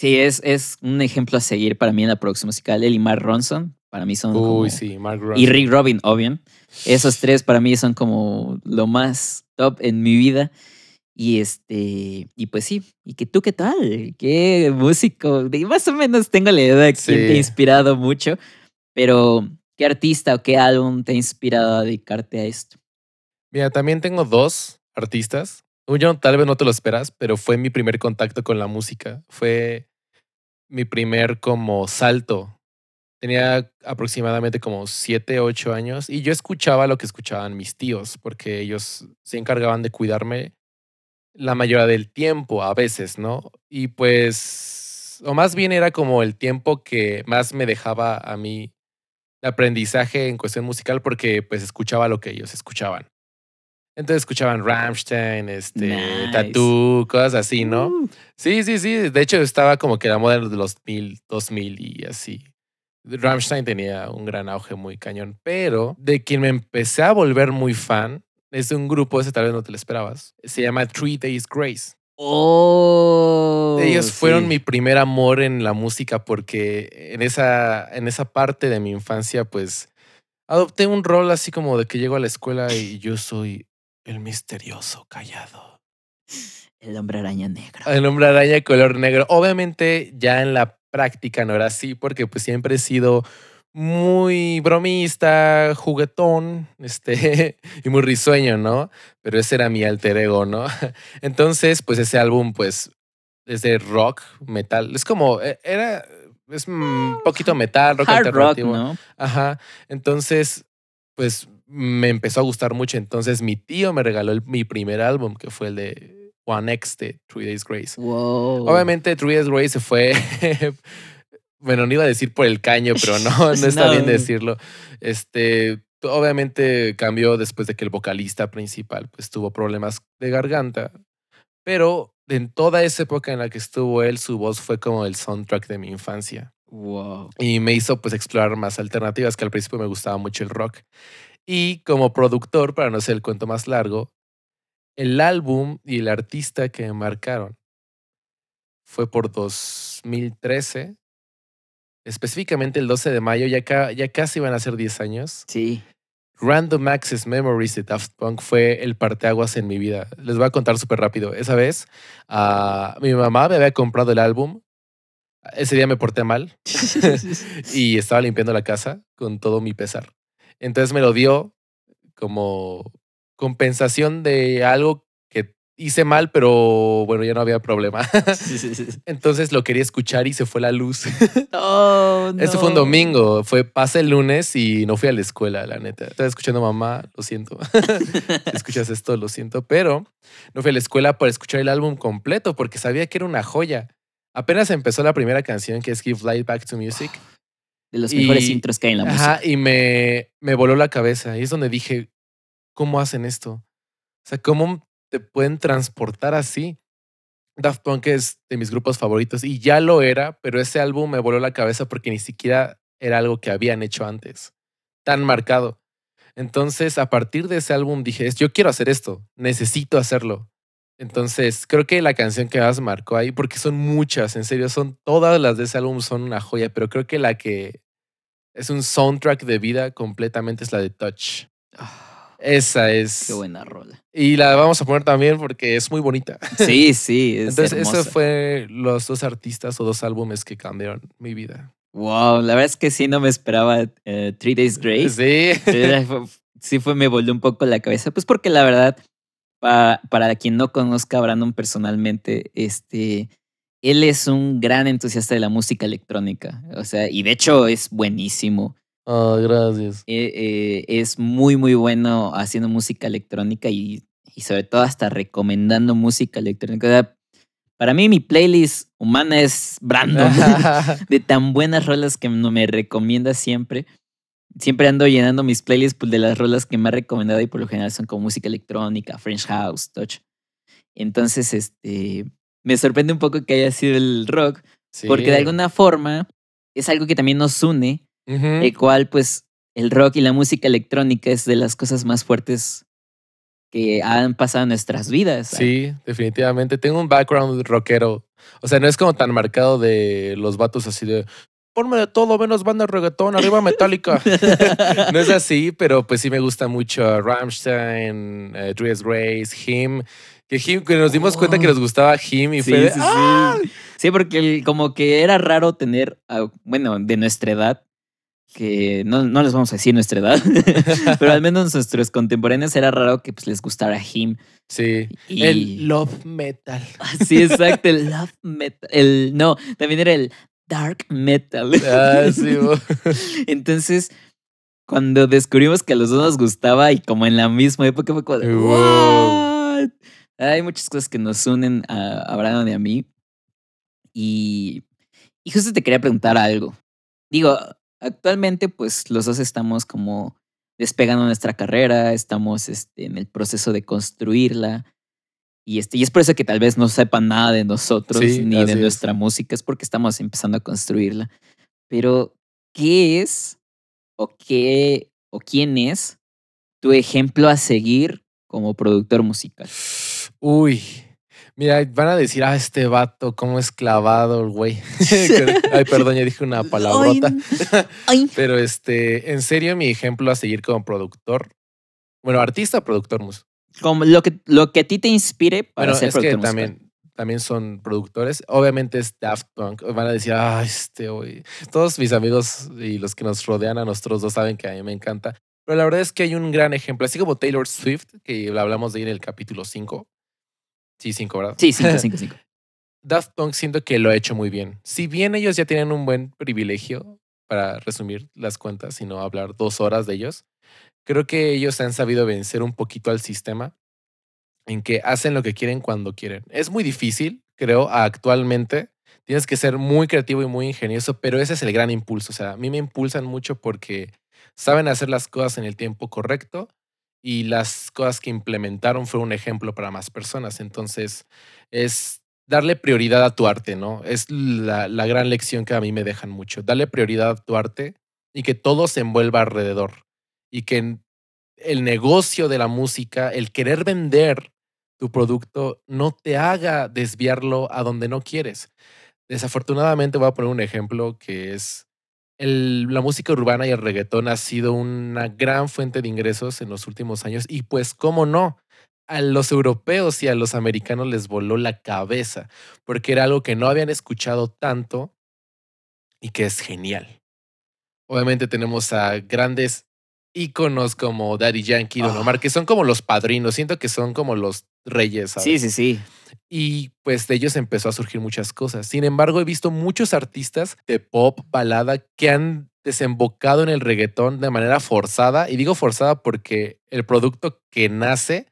Sí, es, es un ejemplo a seguir para mí en la producción musical. Él y Mark Ronson, para mí son como- Uy, sí, Mark Ronson. Y Rick Robin, obvio. Esos tres para mí son como lo más top en mi vida. Y este, y pues sí, ¿y que tú qué tal? ¿Qué músico? Y más o menos tengo la idea de quién te ha inspirado mucho, pero ¿qué artista o qué álbum te ha inspirado a dedicarte a esto? Mira, también tengo dos artistas. Uno tal vez no te lo esperas, pero fue mi primer contacto con la música. Fue mi primer como salto. Tenía aproximadamente como siete, ocho años y yo escuchaba lo que escuchaban mis tíos, porque ellos se encargaban de cuidarme la mayoría del tiempo, a veces, ¿no? Y pues, o más bien era como el tiempo que más me dejaba a mí de aprendizaje en cuestión musical, porque pues escuchaba lo que ellos escuchaban. Entonces escuchaban Rammstein, este, Nice. Tattoo, cosas así, ¿no? Uh, Sí, sí, sí. De hecho, estaba como que la moda de los mil, 2000 y así. Rammstein tenía un gran auge muy cañón. Pero de quien me empecé a volver muy fan es de un grupo, ese tal vez no te lo esperabas. Se llama Three Days Grace. Oh, Ellos fueron sí. mi primer amor en la música porque en esa, en esa parte de mi infancia, pues adopté un rol así como de que llego a la escuela y yo soy el misterioso callado. El hombre araña negro. El hombre araña de color negro. Obviamente ya en la práctica no era así porque pues siempre he sido muy bromista, juguetón, este, y muy risueño, ¿no? Pero ese era mi alter ego, ¿no? Entonces, pues ese álbum, pues, es de rock, metal. Es como, eh, era, es un poquito metal, rock Hard rock, alternativo. ¿no? Ajá. Entonces, pues me empezó a gustar mucho. Entonces, mi tío me regaló el- mi primer álbum, que fue el de One X de Three Days Grace. Wow. Obviamente, Three Days Grace se fue. bueno, no iba a decir por el caño, pero no, no está No. bien decirlo. Este. Obviamente cambió después de que el vocalista principal pues tuvo problemas de garganta, pero en toda esa época en la que estuvo él, su voz fue como el soundtrack de mi infancia Wow. y me hizo pues explorar más alternativas que al principio me gustaba mucho el rock. Y como productor, para no hacer el cuento más largo, el álbum y el artista que me marcaron fue por 2013, específicamente el 12 de mayo, ya, ca- ya casi van a ser 10 años. Sí. Random Access Memories de Daft Punk fue el parteaguas en mi vida. Les voy a contar súper rápido. Esa vez, ah, mi mamá me había comprado el álbum. Ese día me porté mal y estaba limpiando la casa con todo mi pesar. Entonces me lo dio como compensación de algo que hice mal, pero bueno, ya no había problema. Entonces lo quería escuchar y se fue la luz. Oh, Este fue un no. domingo, fue pase el lunes y no fui a la escuela, la neta. Estaba escuchando a mamá, lo siento. si escuchas esto, lo siento, pero no fui a la escuela para escuchar el álbum completo porque sabía que era una joya. Apenas empezó la primera canción que es Give Light Back to Music. De los mejores Y- intros que hay en la música. Ajá, y me, me voló la cabeza. Y es donde dije, ¿cómo hacen esto? O sea, ¿cómo te pueden transportar así? Daft Punk es de mis grupos favoritos y ya lo era, pero ese álbum me voló la cabeza porque ni siquiera era algo que habían hecho antes, tan marcado. Entonces, a partir de ese álbum dije, "Es- yo quiero hacer esto, necesito hacerlo. Entonces, creo que la canción que más marcó ahí, porque son muchas, en serio, son todas las de ese álbum son una joya, pero creo que la que es un soundtrack de vida completamente es la de Touch. Ah, Esa es. qué buena rola. Y la vamos a poner también porque es muy bonita. Sí, sí. Es Entonces, hermosa. eso fue los dos artistas o dos álbumes que cambiaron mi vida. Wow, la verdad es que sí no me esperaba eh, Three Days Grace. Sí. Sí fue, me volvió un poco la cabeza. Pues porque la verdad, pa- para quien no conozca a Brandon personalmente, este, él es un gran entusiasta de la música electrónica. O sea, y de hecho es buenísimo. Oh, gracias. Eh, eh, es muy, muy bueno haciendo música electrónica y, y sobre todo hasta recomendando música electrónica. O sea, para mí mi playlist humana es Brandon. de tan buenas rolas que no me recomienda siempre. Siempre ando llenando mis playlists pues, de las rolas que me ha recomendado y por lo general son como música electrónica, French House, Touch. Entonces, este, me sorprende un poco que haya sido el rock, Sí. porque de alguna forma es algo que también nos une, el cual, pues, el rock y la música electrónica es de las cosas más fuertes que han pasado en nuestras vidas. Sí, definitivamente. Tengo un background rockero. O sea, no es como tan marcado de los vatos así de ponme de todo menos banda de reggaetón, arriba Metallica. no es así, pero pues sí me gusta mucho Rammstein, eh, Dries Grace, Him. Que Him, que nos dimos cuenta que nos gustaba Him y Sí, fue de, sí, sí. "Ah". Sí, porque el- como que era raro tener, a- bueno, de nuestra edad, que no, no les vamos a decir nuestra edad, pero al menos nuestros contemporáneos era raro que pues, les gustara Him. Sí. Y... El love metal. Sí, exacto, el love metal. El, no, también era el dark metal. Ah, sí. Entonces, cuando descubrimos que a los dos nos gustaba y como en la misma época fue como Wow. "What?". Hay muchas cosas que nos unen a, a Brandon y a mí. Y, y justo te quería preguntar algo. Digo, actualmente pues los dos estamos como despegando nuestra carrera, estamos este, en el proceso de construirla. Y, este, y es por eso que tal vez no sepan nada de nosotros Sí, ni de es. nuestra música, es porque estamos empezando a construirla. Pero, ¿qué es o qué o quién es tu ejemplo a seguir como productor musical? Uy. Mira, van a decir, ah, este vato, cómo es clavado el güey. Ay, perdón, ya dije una palabrota. Pero este, en serio, mi ejemplo a seguir como productor. Bueno, artista, productor musical. Como lo que, lo que a ti te inspire para Bueno, ser es que musical. también, también son productores. Obviamente es Daft Punk. Van a decir, ah, este güey. Todos mis amigos y los que nos rodean a nosotros dos saben que a mí me encanta. Pero la verdad es que hay un gran ejemplo, así como Taylor Swift, que hablamos de ahí en el capítulo 5. Sí, 5, ¿verdad? Sí, 5, 5, 5. Daft Punk siento que lo ha hecho muy bien. Si bien ellos ya tienen un buen privilegio, para resumir las cuentas y no hablar dos horas de ellos, creo que ellos han sabido vencer un poquito al sistema en que hacen lo que quieren cuando quieren. Es muy difícil, creo, actualmente. Tienes que ser muy creativo y muy ingenioso, pero ese es el gran impulso. O sea, a mí me impulsan mucho porque saben hacer las cosas en el tiempo correcto y las cosas que implementaron fue un ejemplo para más personas. Entonces, es darle prioridad a tu arte, ¿no? Es la, la gran lección que a mí me dejan mucho. Darle prioridad a tu arte y que todo se envuelva alrededor. Y que el negocio de la música, el querer vender tu producto, no te haga desviarlo a donde no quieres. Desafortunadamente voy a poner un ejemplo que es el- la música urbana y el reggaetón ha sido una gran fuente de ingresos en los últimos años y pues cómo no, a los europeos y a los americanos les voló la cabeza porque era algo que no habían escuchado tanto y que es genial. Obviamente tenemos a grandes íconos como Daddy Yankee, Don Ah. Omar, que son como los padrinos, siento que son como los reyes. ¿sabes? Sí, sí, sí. Y pues de ellos empezó a surgir muchas cosas. Sin embargo, he visto muchos artistas de pop, balada, que han desembocado en el reggaetón de manera forzada. Y digo forzada porque el producto que nace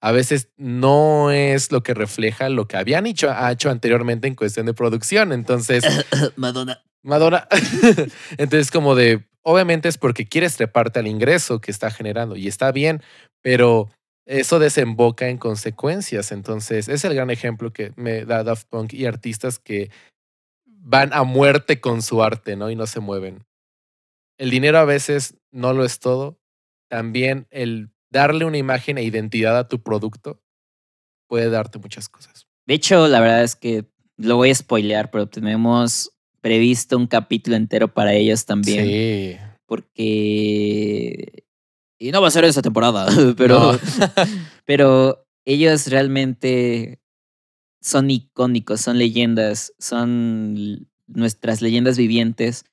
a veces no es lo que refleja lo que habían hecho, ha hecho anteriormente en cuestión de producción. Entonces, Madonna. Madonna. Entonces, como de, obviamente es porque quieres treparte al ingreso que está generando y está bien, pero eso desemboca en consecuencias. Entonces, es el gran ejemplo que me da Daft Punk y artistas que van a muerte con su arte, ¿no? Y no se mueven. El dinero a veces no lo es todo. También el darle una imagen e identidad a tu producto puede darte muchas cosas. De hecho, la verdad es que lo voy a spoilear, pero tenemos previsto un capítulo entero para ellos también. Sí. Porque. Y no va a ser esa temporada, pero. No. Pero ellos realmente son icónicos, son leyendas, son nuestras leyendas vivientes.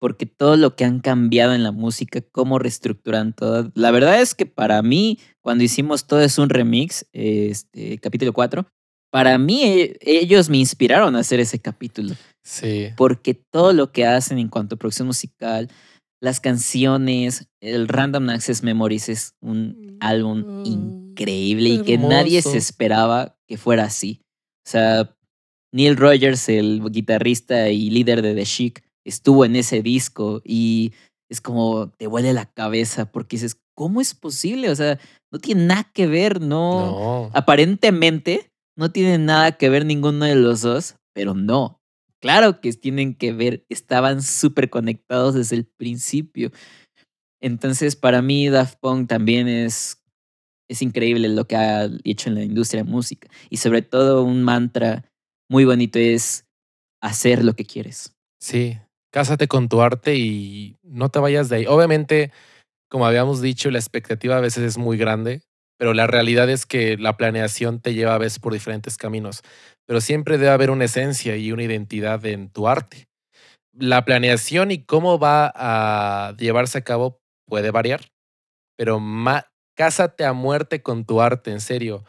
Porque todo lo que han cambiado en la música, cómo reestructuran todo. La verdad es que para mí, cuando hicimos todo es un remix, este capítulo 4, para mí e- ellos me inspiraron a hacer ese capítulo sí. porque todo lo que hacen en cuanto a producción musical, las canciones, el Random Access Memories es un álbum increíble y que nadie se esperaba que fuera así. O sea, Neil Rogers, el guitarrista y líder de The Chic, estuvo en ese disco y es como te huele la cabeza porque dices, ¿cómo es posible? O sea, no tiene nada que ver, no. No. Aparentemente no tiene nada que ver ninguno de los dos, pero no. Claro que tienen que ver, estaban súper conectados desde el principio. Entonces, para mí, Daft Punk también es, es increíble lo que ha hecho en la industria de música. Y sobre todo, un mantra muy bonito es hacer lo que quieres. Sí, cásate con tu arte y no te vayas de ahí. Obviamente, como habíamos dicho, la expectativa a veces es muy grande, pero la realidad es que la planeación te lleva a veces por diferentes caminos. Pero siempre debe haber una esencia y una identidad en tu arte. La planeación y cómo va a llevarse a cabo puede variar, pero cásate a muerte con tu arte, en serio.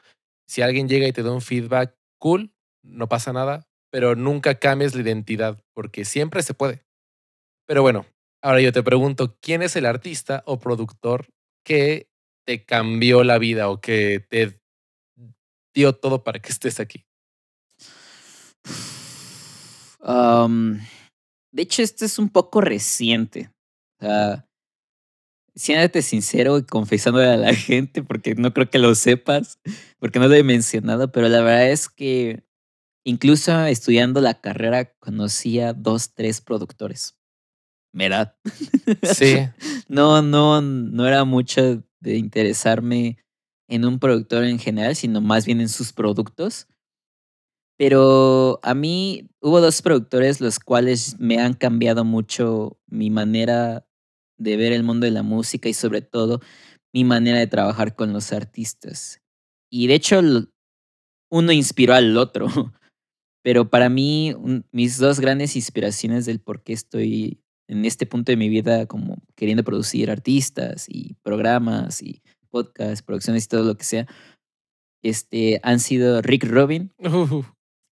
Si alguien llega y te da un feedback, cool, no pasa nada, pero nunca cambies la identidad, porque siempre se puede. Pero bueno, ahora yo te pregunto, ¿quién es el artista o productor que te cambió la vida o que te dio todo para que estés aquí? De hecho, esto es un poco reciente. Siéntate sincero y confesándole a la gente, porque no creo que lo sepas, porque no lo he mencionado, pero la verdad es que incluso estudiando la carrera conocí a dos, tres productores. ¿Verdad? Sí, No, no, no era mucho de interesarme en un productor en general, sino más bien en sus productos. Pero a mí hubo dos productores los cuales me han cambiado mucho mi manera de ver el mundo de la música y sobre todo mi manera de trabajar con los artistas. Y de hecho uno inspiró al otro. Pero para mí mis dos grandes inspiraciones del por qué estoy en este punto de mi vida como queriendo producir artistas y programas y podcasts, producciones y todo lo que sea, este, han sido Rick Rubin. Uh,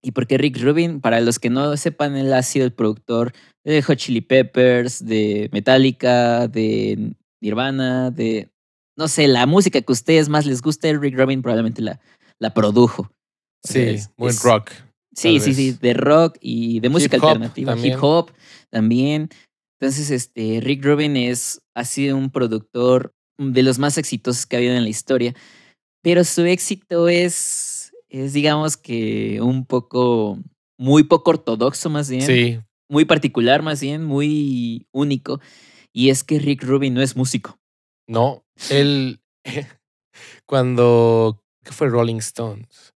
¿Y por qué Rick Rubin? Para los que no sepan, él ha sido el productor de Hot Chili Peppers, de Metallica, de Nirvana, de, no sé, la música que a ustedes más les guste, Rick Rubin probablemente la, la produjo. Sí, es- buen rock. Sí, sí, sí, de rock y de música Hip alternativa, hip hop también. Entonces, este, Rick Rubin es, ha sido un productor de los más exitosos que ha habido en la historia, pero su éxito es, es digamos que un poco, muy poco ortodoxo más bien, Sí, muy particular más bien, muy único, y es que Rick Rubin no es músico. no, él, cuando, ¿qué fue Rolling Stones?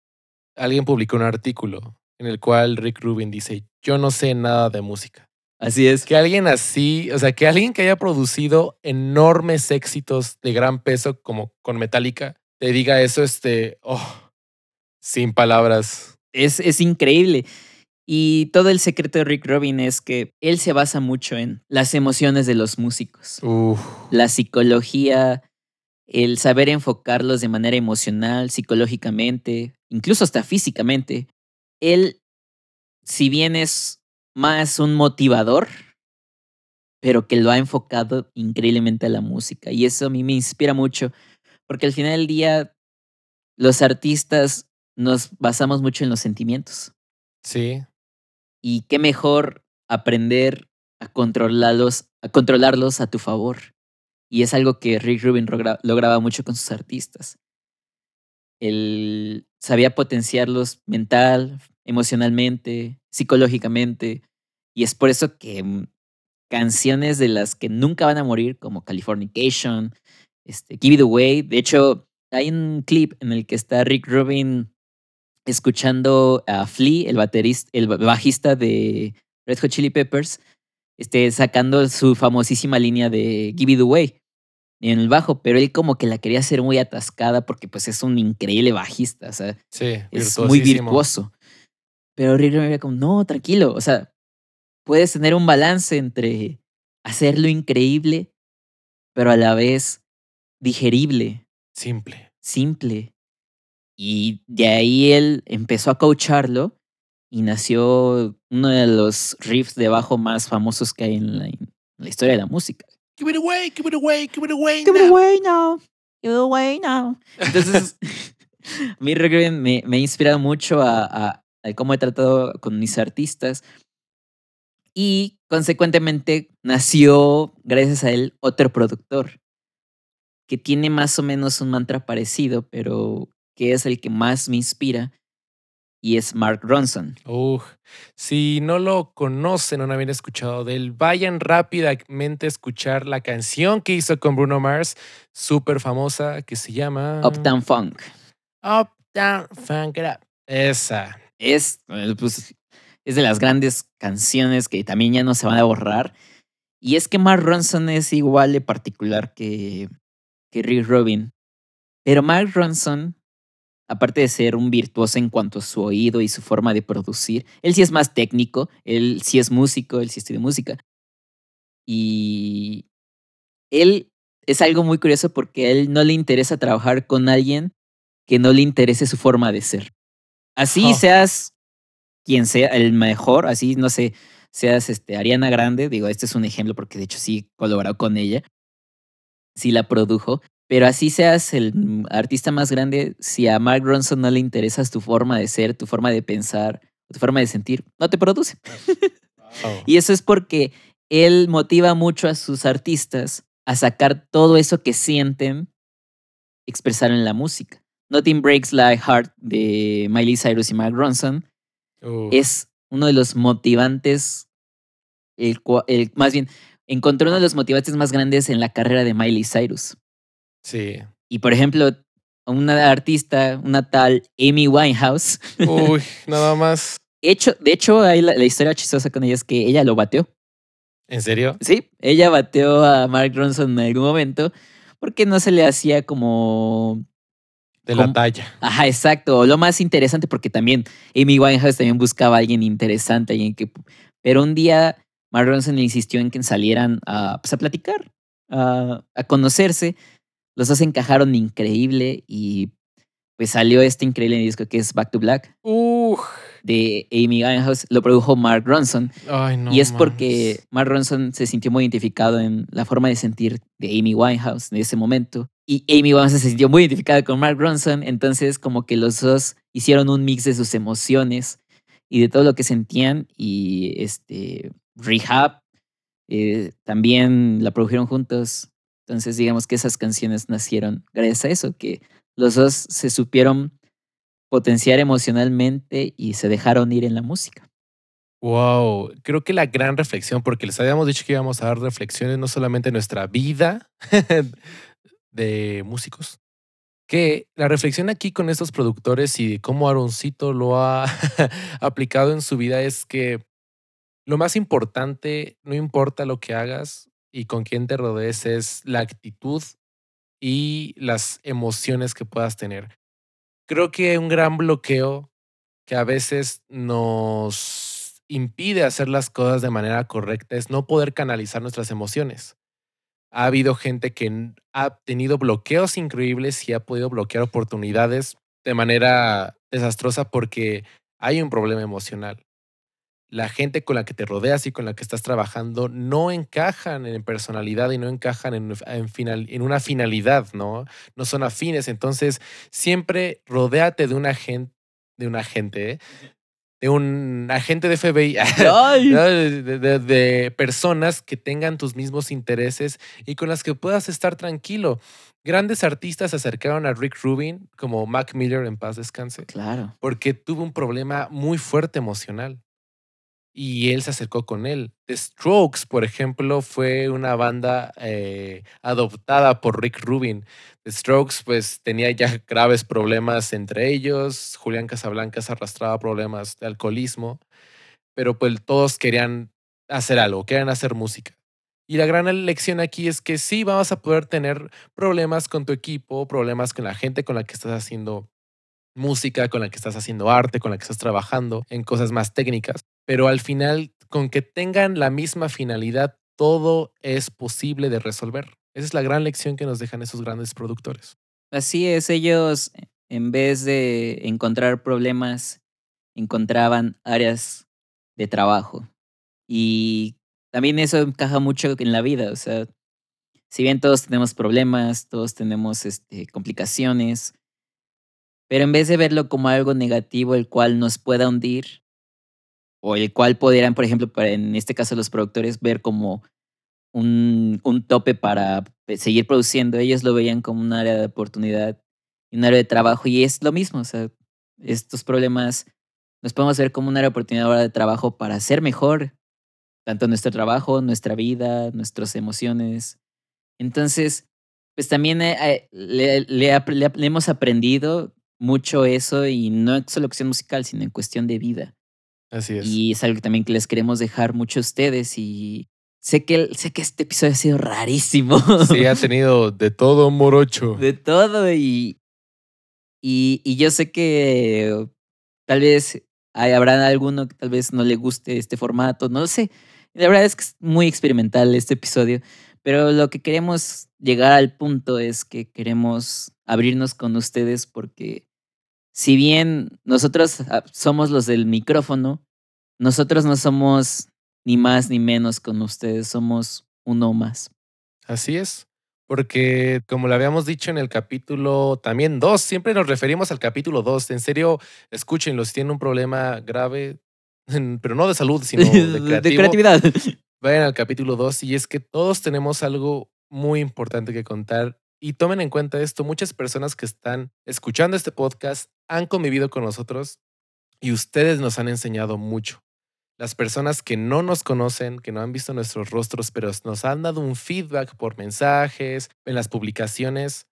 Alguien publicó un artículo en el cual Rick Rubin dice, yo no sé nada de música. Así es. Que alguien así, o sea, que alguien que haya producido enormes éxitos de gran peso como con Metallica, te diga eso, este, oh, sin palabras. Es, es increíble. Y todo el secreto de Rick Rubin es que él se basa mucho en las emociones de los músicos, Uf, la psicología, el saber enfocarlos de manera emocional, psicológicamente, incluso hasta físicamente. Él, si bien es más un motivador, pero que lo ha enfocado increíblemente a la música. Y eso a mí me inspira mucho, porque al final del día los artistas nos basamos mucho en los sentimientos. sí, Y qué mejor aprender a controlarlos, a controlarlos a tu favor. Y es algo que Rick Rubin logra- lograba mucho con sus artistas. Él sabía potenciarlos mental, emocionalmente, psicológicamente. Y es por eso que mm, canciones de las que nunca van a morir, como Californication, este, Give It Away. De hecho, hay un clip en el que está Rick Rubin escuchando a Flea, el baterista, el ba- bajista de Red Hot Chili Peppers, este, sacando su famosísima línea de Give It Away en el bajo, pero él como que la quería hacer muy atascada porque pues es un increíble bajista, o sea, sí, es muy virtuoso. Pero Rick Rubin era como, no, tranquilo, o sea, puedes tener un balance entre hacerlo increíble, pero a la vez digerible, Simple. simple. Y de ahí él empezó a coacharlo y nació uno de los riffs de bajo más famosos que hay en la, en la historia de la música. Give it away, give it away, give it away. Give it now. away now. Give it away now. Entonces, a mí me, me ha inspirado mucho a cómo he tratado con mis artistas. Y consecuentemente nació, gracias a él, otro productor, que tiene más o menos un mantra parecido, pero que es el que más me inspira, y es Mark Ronson. Uf, si no lo conocen o no habían escuchado de él, vayan rápidamente a escuchar la canción que hizo con Bruno Mars, súper famosa, que se llama Uptown Funk. Uptown Funk. Up. Esa. Es, pues, es de las grandes canciones que también ya no se van a borrar. Y es que Mark Ronson es igual de particular que, que Rick Rubin. Pero Mark Ronson aparte de ser un virtuoso en cuanto a su oído y su forma de producir, él sí es más técnico, él sí es músico, él sí estudia música. Y él es algo muy curioso porque él no le interesa trabajar con alguien que no le interese su forma de ser. Así Oh. seas quien sea el mejor, así no sé, seas este Ariana Grande, digo, este es un ejemplo porque de hecho sí colaboró con ella. Sí la produjo, pero así seas el mm, artista más grande, si a Mark Ronson no le interesas tu forma de ser, tu forma de pensar, tu forma de sentir, no te produce. Oh. Y eso es porque él motiva mucho a sus artistas a sacar todo eso que sienten, expresar en la música. Nothing Breaks Like Heart de Miley Cyrus y Mark Ronson es uno de los motivantes, el- más bien, encontró uno de los motivantes más grandes en la carrera de Miley Cyrus. Sí. Y por ejemplo, una artista, una tal Amy Winehouse, Uy, nada más. hecho, de hecho, hay la, la historia chistosa con ella es que ella lo bateó. ¿En serio? Sí, ella bateó a Mark Ronson en algún momento porque no se le hacía como... De la talla. Ajá, exacto. Lo más interesante porque también Amy Winehouse también buscaba a alguien interesante, alguien que... Pero un día Mark Ronson insistió en que salieran a, pues, a platicar, a, a conocerse. Los dos encajaron increíble y pues salió este increíble disco que es Back to Black Uf. De Amy Winehouse. Lo produjo Mark Ronson. Ay, no. y es porque. Mark Ronson se sintió muy identificado en la forma de sentir de Amy Winehouse en ese momento. Y Amy Winehouse se sintió muy identificada con Mark Ronson. Entonces, como que los dos hicieron un mix de sus emociones y de todo lo que sentían. Y este Rehab eh, también la produjeron juntos. Entonces, digamos que esas canciones nacieron gracias a eso, que los dos se supieron potenciar emocionalmente y se dejaron ir en la música. Wow, creo que la gran reflexión, porque les habíamos dicho que íbamos a dar reflexiones no solamente en nuestra vida de músicos, que la reflexión aquí con estos productores y de cómo Aaroncito lo ha aplicado en su vida es que lo más importante, no importa lo que hagas y con quién te rodees, es la actitud y las emociones que puedas tener. Creo que un gran bloqueo que a veces nos impide hacer las cosas de manera correcta es no poder canalizar nuestras emociones. Ha habido gente que ha tenido bloqueos increíbles y ha podido bloquear oportunidades de manera desastrosa porque hay un problema emocional. La gente con la que te rodeas y con la que estás trabajando no encajan en personalidad y no encajan en, en final- en una finalidad, ¿no? No son afines. Entonces, siempre rodéate de una gente, de un agente, ¿eh? de un agente de FBI, de, de- de- de personas que tengan tus mismos intereses y con las que puedas estar tranquilo. Grandes artistas se acercaron a Rick Rubin, como Mac Miller en paz descanse, Claro. porque tuvo un problema muy fuerte emocional. Y él se acercó con él. The Strokes, por ejemplo, fue una banda eh, adoptada por Rick Rubin. The Strokes, pues, tenía ya graves problemas entre ellos. Julián Casablancas arrastraba problemas de alcoholismo. Pero pues todos querían hacer algo, querían hacer música. Y la gran lección aquí es que sí vas a poder tener problemas con tu equipo, problemas con la gente con la que estás haciendo música, con la que estás haciendo arte, con la que estás trabajando en cosas más técnicas. Pero al final, con que tengan la misma finalidad, todo es posible de resolver. Esa es la gran lección que nos dejan esos grandes productores. Así es, ellos en vez de encontrar problemas, encontraban áreas de trabajo. Y también eso encaja mucho en la vida, o sea, si bien todos tenemos problemas, todos tenemos este, complicaciones, pero en vez de verlo como algo negativo, el cual nos pueda hundir, o el cual pudieran, por ejemplo, en este caso los productores, ver como un, un tope para pe- seguir produciendo. Ellos lo veían como un área de oportunidad y un área de trabajo. Y es lo mismo. O sea, estos problemas nos podemos ver como un área de oportunidad ahora de trabajo para ser mejor, tanto nuestro trabajo, nuestra vida, nuestras emociones. Entonces, pues también eh, eh, le hemos aprendido mucho eso y no en solo cuestión musical, sino en cuestión de vida. Así es. Y es algo que también que les queremos dejar mucho a ustedes y sé que, sé que este episodio ha sido rarísimo. Sí, ha tenido de todo morocho. de todo y, y, y yo sé que tal vez hay, habrá alguno que tal vez no le guste este formato, no lo sé. La verdad es que es muy experimental este episodio, pero lo que queremos llegar al punto es que queremos abrirnos con ustedes porque si bien nosotros ah, somos los del micrófono, nosotros no somos ni más ni menos con ustedes, somos uno más. Así es. Porque, como lo habíamos dicho en el capítulo también 2, siempre nos referimos al capítulo 2. En serio, escúchenlo. Si tienen un problema grave, pero no de salud, sino de, creativo, de creatividad. vayan al capítulo 2. Y es que todos tenemos algo muy importante que contar. Y tomen en cuenta esto: muchas personas que están escuchando este podcast han convivido con nosotros y ustedes nos han enseñado mucho. Las personas que no nos conocen, que no han visto nuestros rostros, pero nos han dado un feedback por mensajes, en las publicaciones,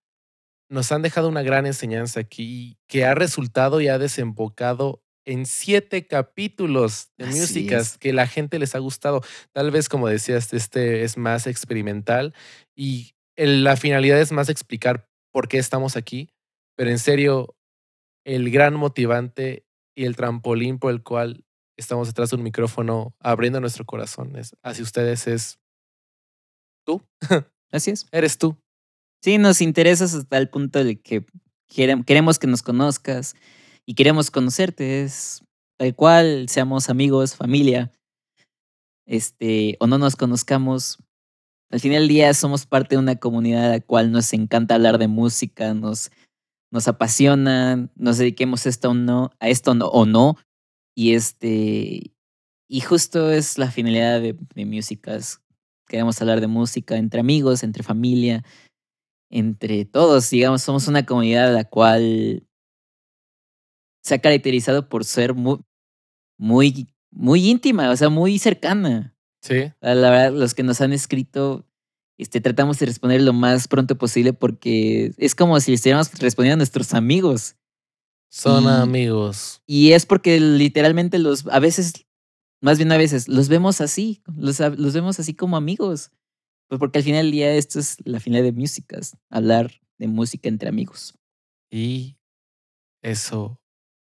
nos han dejado una gran enseñanza aquí que ha resultado y ha desembocado en siete capítulos de Así músicas es. que la gente les ha gustado. Tal vez, como decías, este es más experimental y la finalidad es más explicar por qué estamos aquí, pero en serio, el gran motivante y el trampolín por el cual estamos detrás de un micrófono abriendo nuestro corazón es- hacia ustedes es tú, Así es. eres tú. Sí, nos interesas hasta el punto de que querem- queremos que nos conozcas y queremos conocerte. Es tal cual, seamos amigos, familia, este, o no nos conozcamos. Al final del día somos parte de una comunidad a la cual nos encanta hablar de música, nos, nos apasiona, nos dediquemos esto o no, a esto no- o no. Y este, y justo es la finalidad de, de Musicas. Queremos hablar de música entre amigos, entre familia, entre todos, digamos, somos una comunidad a la cual se ha caracterizado por ser muy, muy, muy íntima, o sea, muy cercana. Sí, La la verdad, los que nos han escrito, este, tratamos de responder lo más pronto posible porque es como si estuviéramos respondiendo a nuestros amigos. son Y- amigos. Y es porque literalmente los, a veces, más bien a veces, los vemos así, los, los vemos así como amigos. Pues porque al final del día esto es la final de músicas, hablar de música entre amigos. Y eso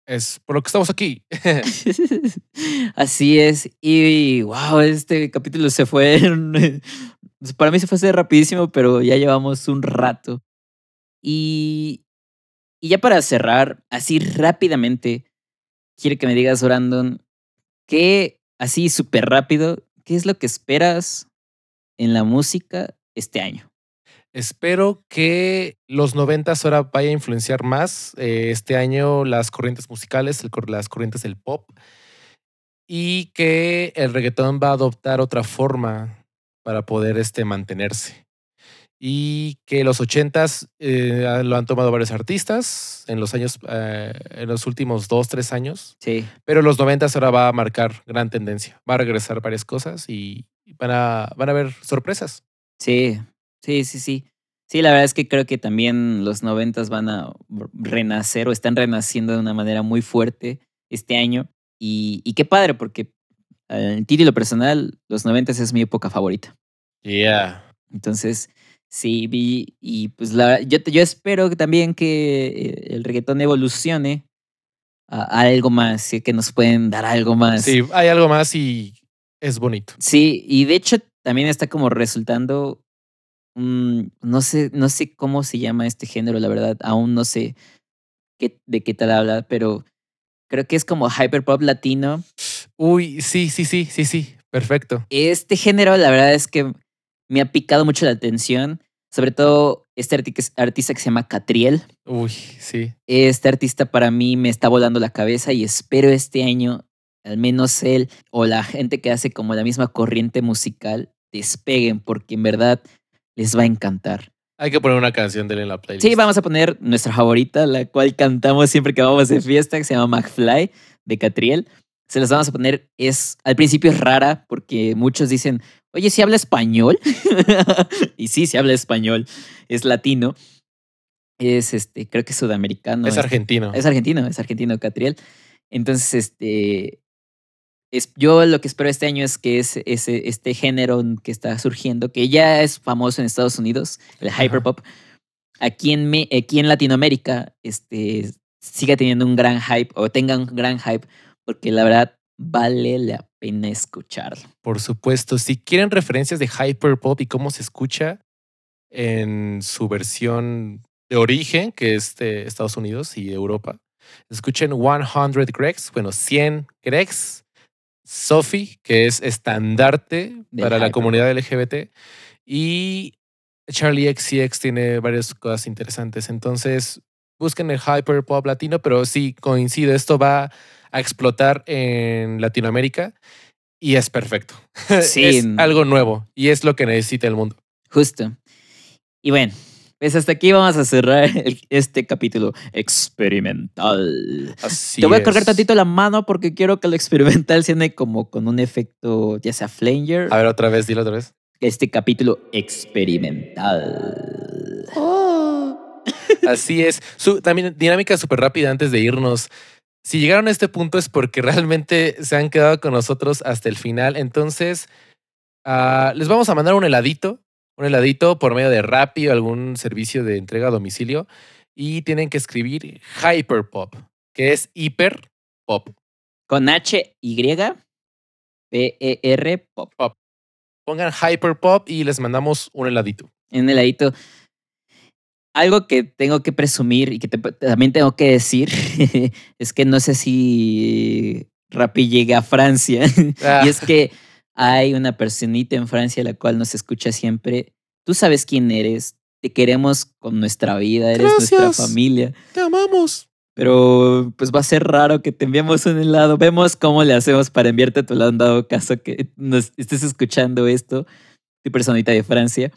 es por lo que estamos aquí. Así es. Y wow, este capítulo se fue. Para mí se fue rapidísimo, pero ya llevamos un rato. Y, y ya para cerrar, así rápidamente, quiero que me digas, Brandon, ¿qué, así súper rápido, qué es lo que esperas en la música este año? Espero que los noventas ahora vaya a influenciar más eh, este año las corrientes musicales, el las corrientes del pop y que el reggaetón va a adoptar otra forma para poder este, mantenerse. Y que los ochentas eh, lo han tomado varios artistas en los años, eh, en los últimos dos, tres años, Sí. pero los noventas ahora va a marcar gran tendencia. Va a regresar varias cosas y van a, van a haber sorpresas. Sí, sí, sí, sí. Sí, la verdad es que creo que también los noventas van a renacer o están renaciendo de una manera muy fuerte este año. Y, y qué padre, porque en título personal, los noventas es mi época favorita. Yeah. Entonces, sí, vi, y pues la, yo, yo espero que también que eh, el reggaetón evolucione a, a algo más, y que nos pueden dar algo más. Sí, hay algo más y es bonito. Sí, y de hecho también está como resultando, mm, no sé, no sé cómo se llama este género, la verdad, aún no sé qué, de qué tal habla, pero creo que es como hyperpop latino. Uy, sí, sí, sí, sí, sí. Perfecto. Este género, la verdad es que me ha picado mucho la atención, sobre todo este arti- artista que se llama Catriel. Uy, sí. Este artista para mí me está volando la cabeza y espero este año, al menos él o la gente que hace como la misma corriente musical, despeguen porque en verdad les va a encantar. Hay que poner una canción de él en la playlist. Sí, vamos a poner nuestra favorita, la cual cantamos siempre que vamos de fiesta, que se llama McFly de Catriel. Se las vamos a poner. Es, al principio es rara porque muchos dicen, oye, ¿si habla español? y sí, se habla español. Es latino. Es este, creo que es sudamericano. Es este, argentino. Es argentino, es argentino Catriel. Entonces, este. Es, yo lo que espero este año es que es, ese este género que está surgiendo, que ya es famoso en Estados Unidos, el Ajá. hyperpop, aquí en, Me- aquí en Latinoamérica este, siga teniendo un gran hype o tenga un gran hype, porque la verdad vale la pena escucharlo. Por supuesto. Si quieren referencias de hyperpop y cómo se escucha en su versión de origen, que es de Estados Unidos y Europa, escuchen 100 Gregs, bueno, 100 Gregs, Sophie, que es estandarte para la comunidad LGBT, y Charlie XCX tiene varias cosas interesantes. Entonces, busquen el hyperpop latino, pero sí coincide, esto va a explotar en Latinoamérica y es perfecto. Sí. es algo nuevo y es lo que necesita el mundo. Justo. Y bueno, pues hasta aquí vamos a cerrar el- este capítulo experimental. Así Te voy a cargar tantito la mano porque quiero que lo experimental suene como con un efecto, ya sea flanger. A ver, otra vez, dilo otra vez. Este capítulo experimental. Así es. Su, también dinámica súper rápida antes de irnos. Si llegaron a este punto es porque realmente se han quedado con nosotros hasta el final. Entonces, ah, les vamos a mandar un heladito, un heladito por medio de Rappi o algún servicio de entrega a domicilio. Y tienen que escribir Hyperpop, que es hiper pop. Con H Y P E R pop. Pongan Hyperpop y les mandamos un heladito. En el ladito. Algo que tengo que presumir y que te- también tengo que decir es que no sé si Rappi llega a Francia. Ah, Y es que hay una personita en Francia la cual nos escucha siempre. Tú sabes quién eres. Te queremos con nuestra vida. Eres nuestra familia. te amamos. Pero pues va a ser raro que te enviemos un helado. Vemos cómo le hacemos para enviarte tu helado en dado caso que nos estés escuchando esto. Tu personita de Francia.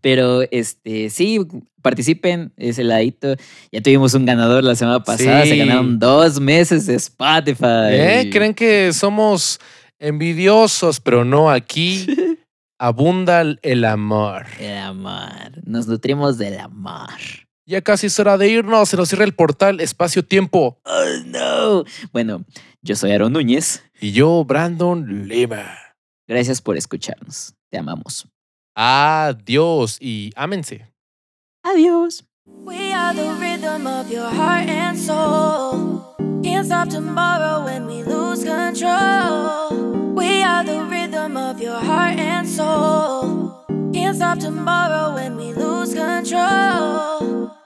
Pero este, sí, participen, es heladito. Ya tuvimos un ganador la semana pasada. Se ganaron dos meses de Spotify. ¿Eh? ¿Creen que somos envidiosos? Pero no, aquí abunda el amor. El amor. Nos nutrimos del amor. Ya casi es hora de irnos, se nos cierra el portal espacio-tiempo. Oh, no. Bueno, yo soy Aaron Núñez. Y yo, Brandon Lima. Gracias por escucharnos. Te amamos. Adiós y ámense. Adiós. We are the rhythm of your heart and soul. Can't stop tomorrow when we lose control. We are the rhythm of your heart and soul. Can't stop tomorrow when we lose control.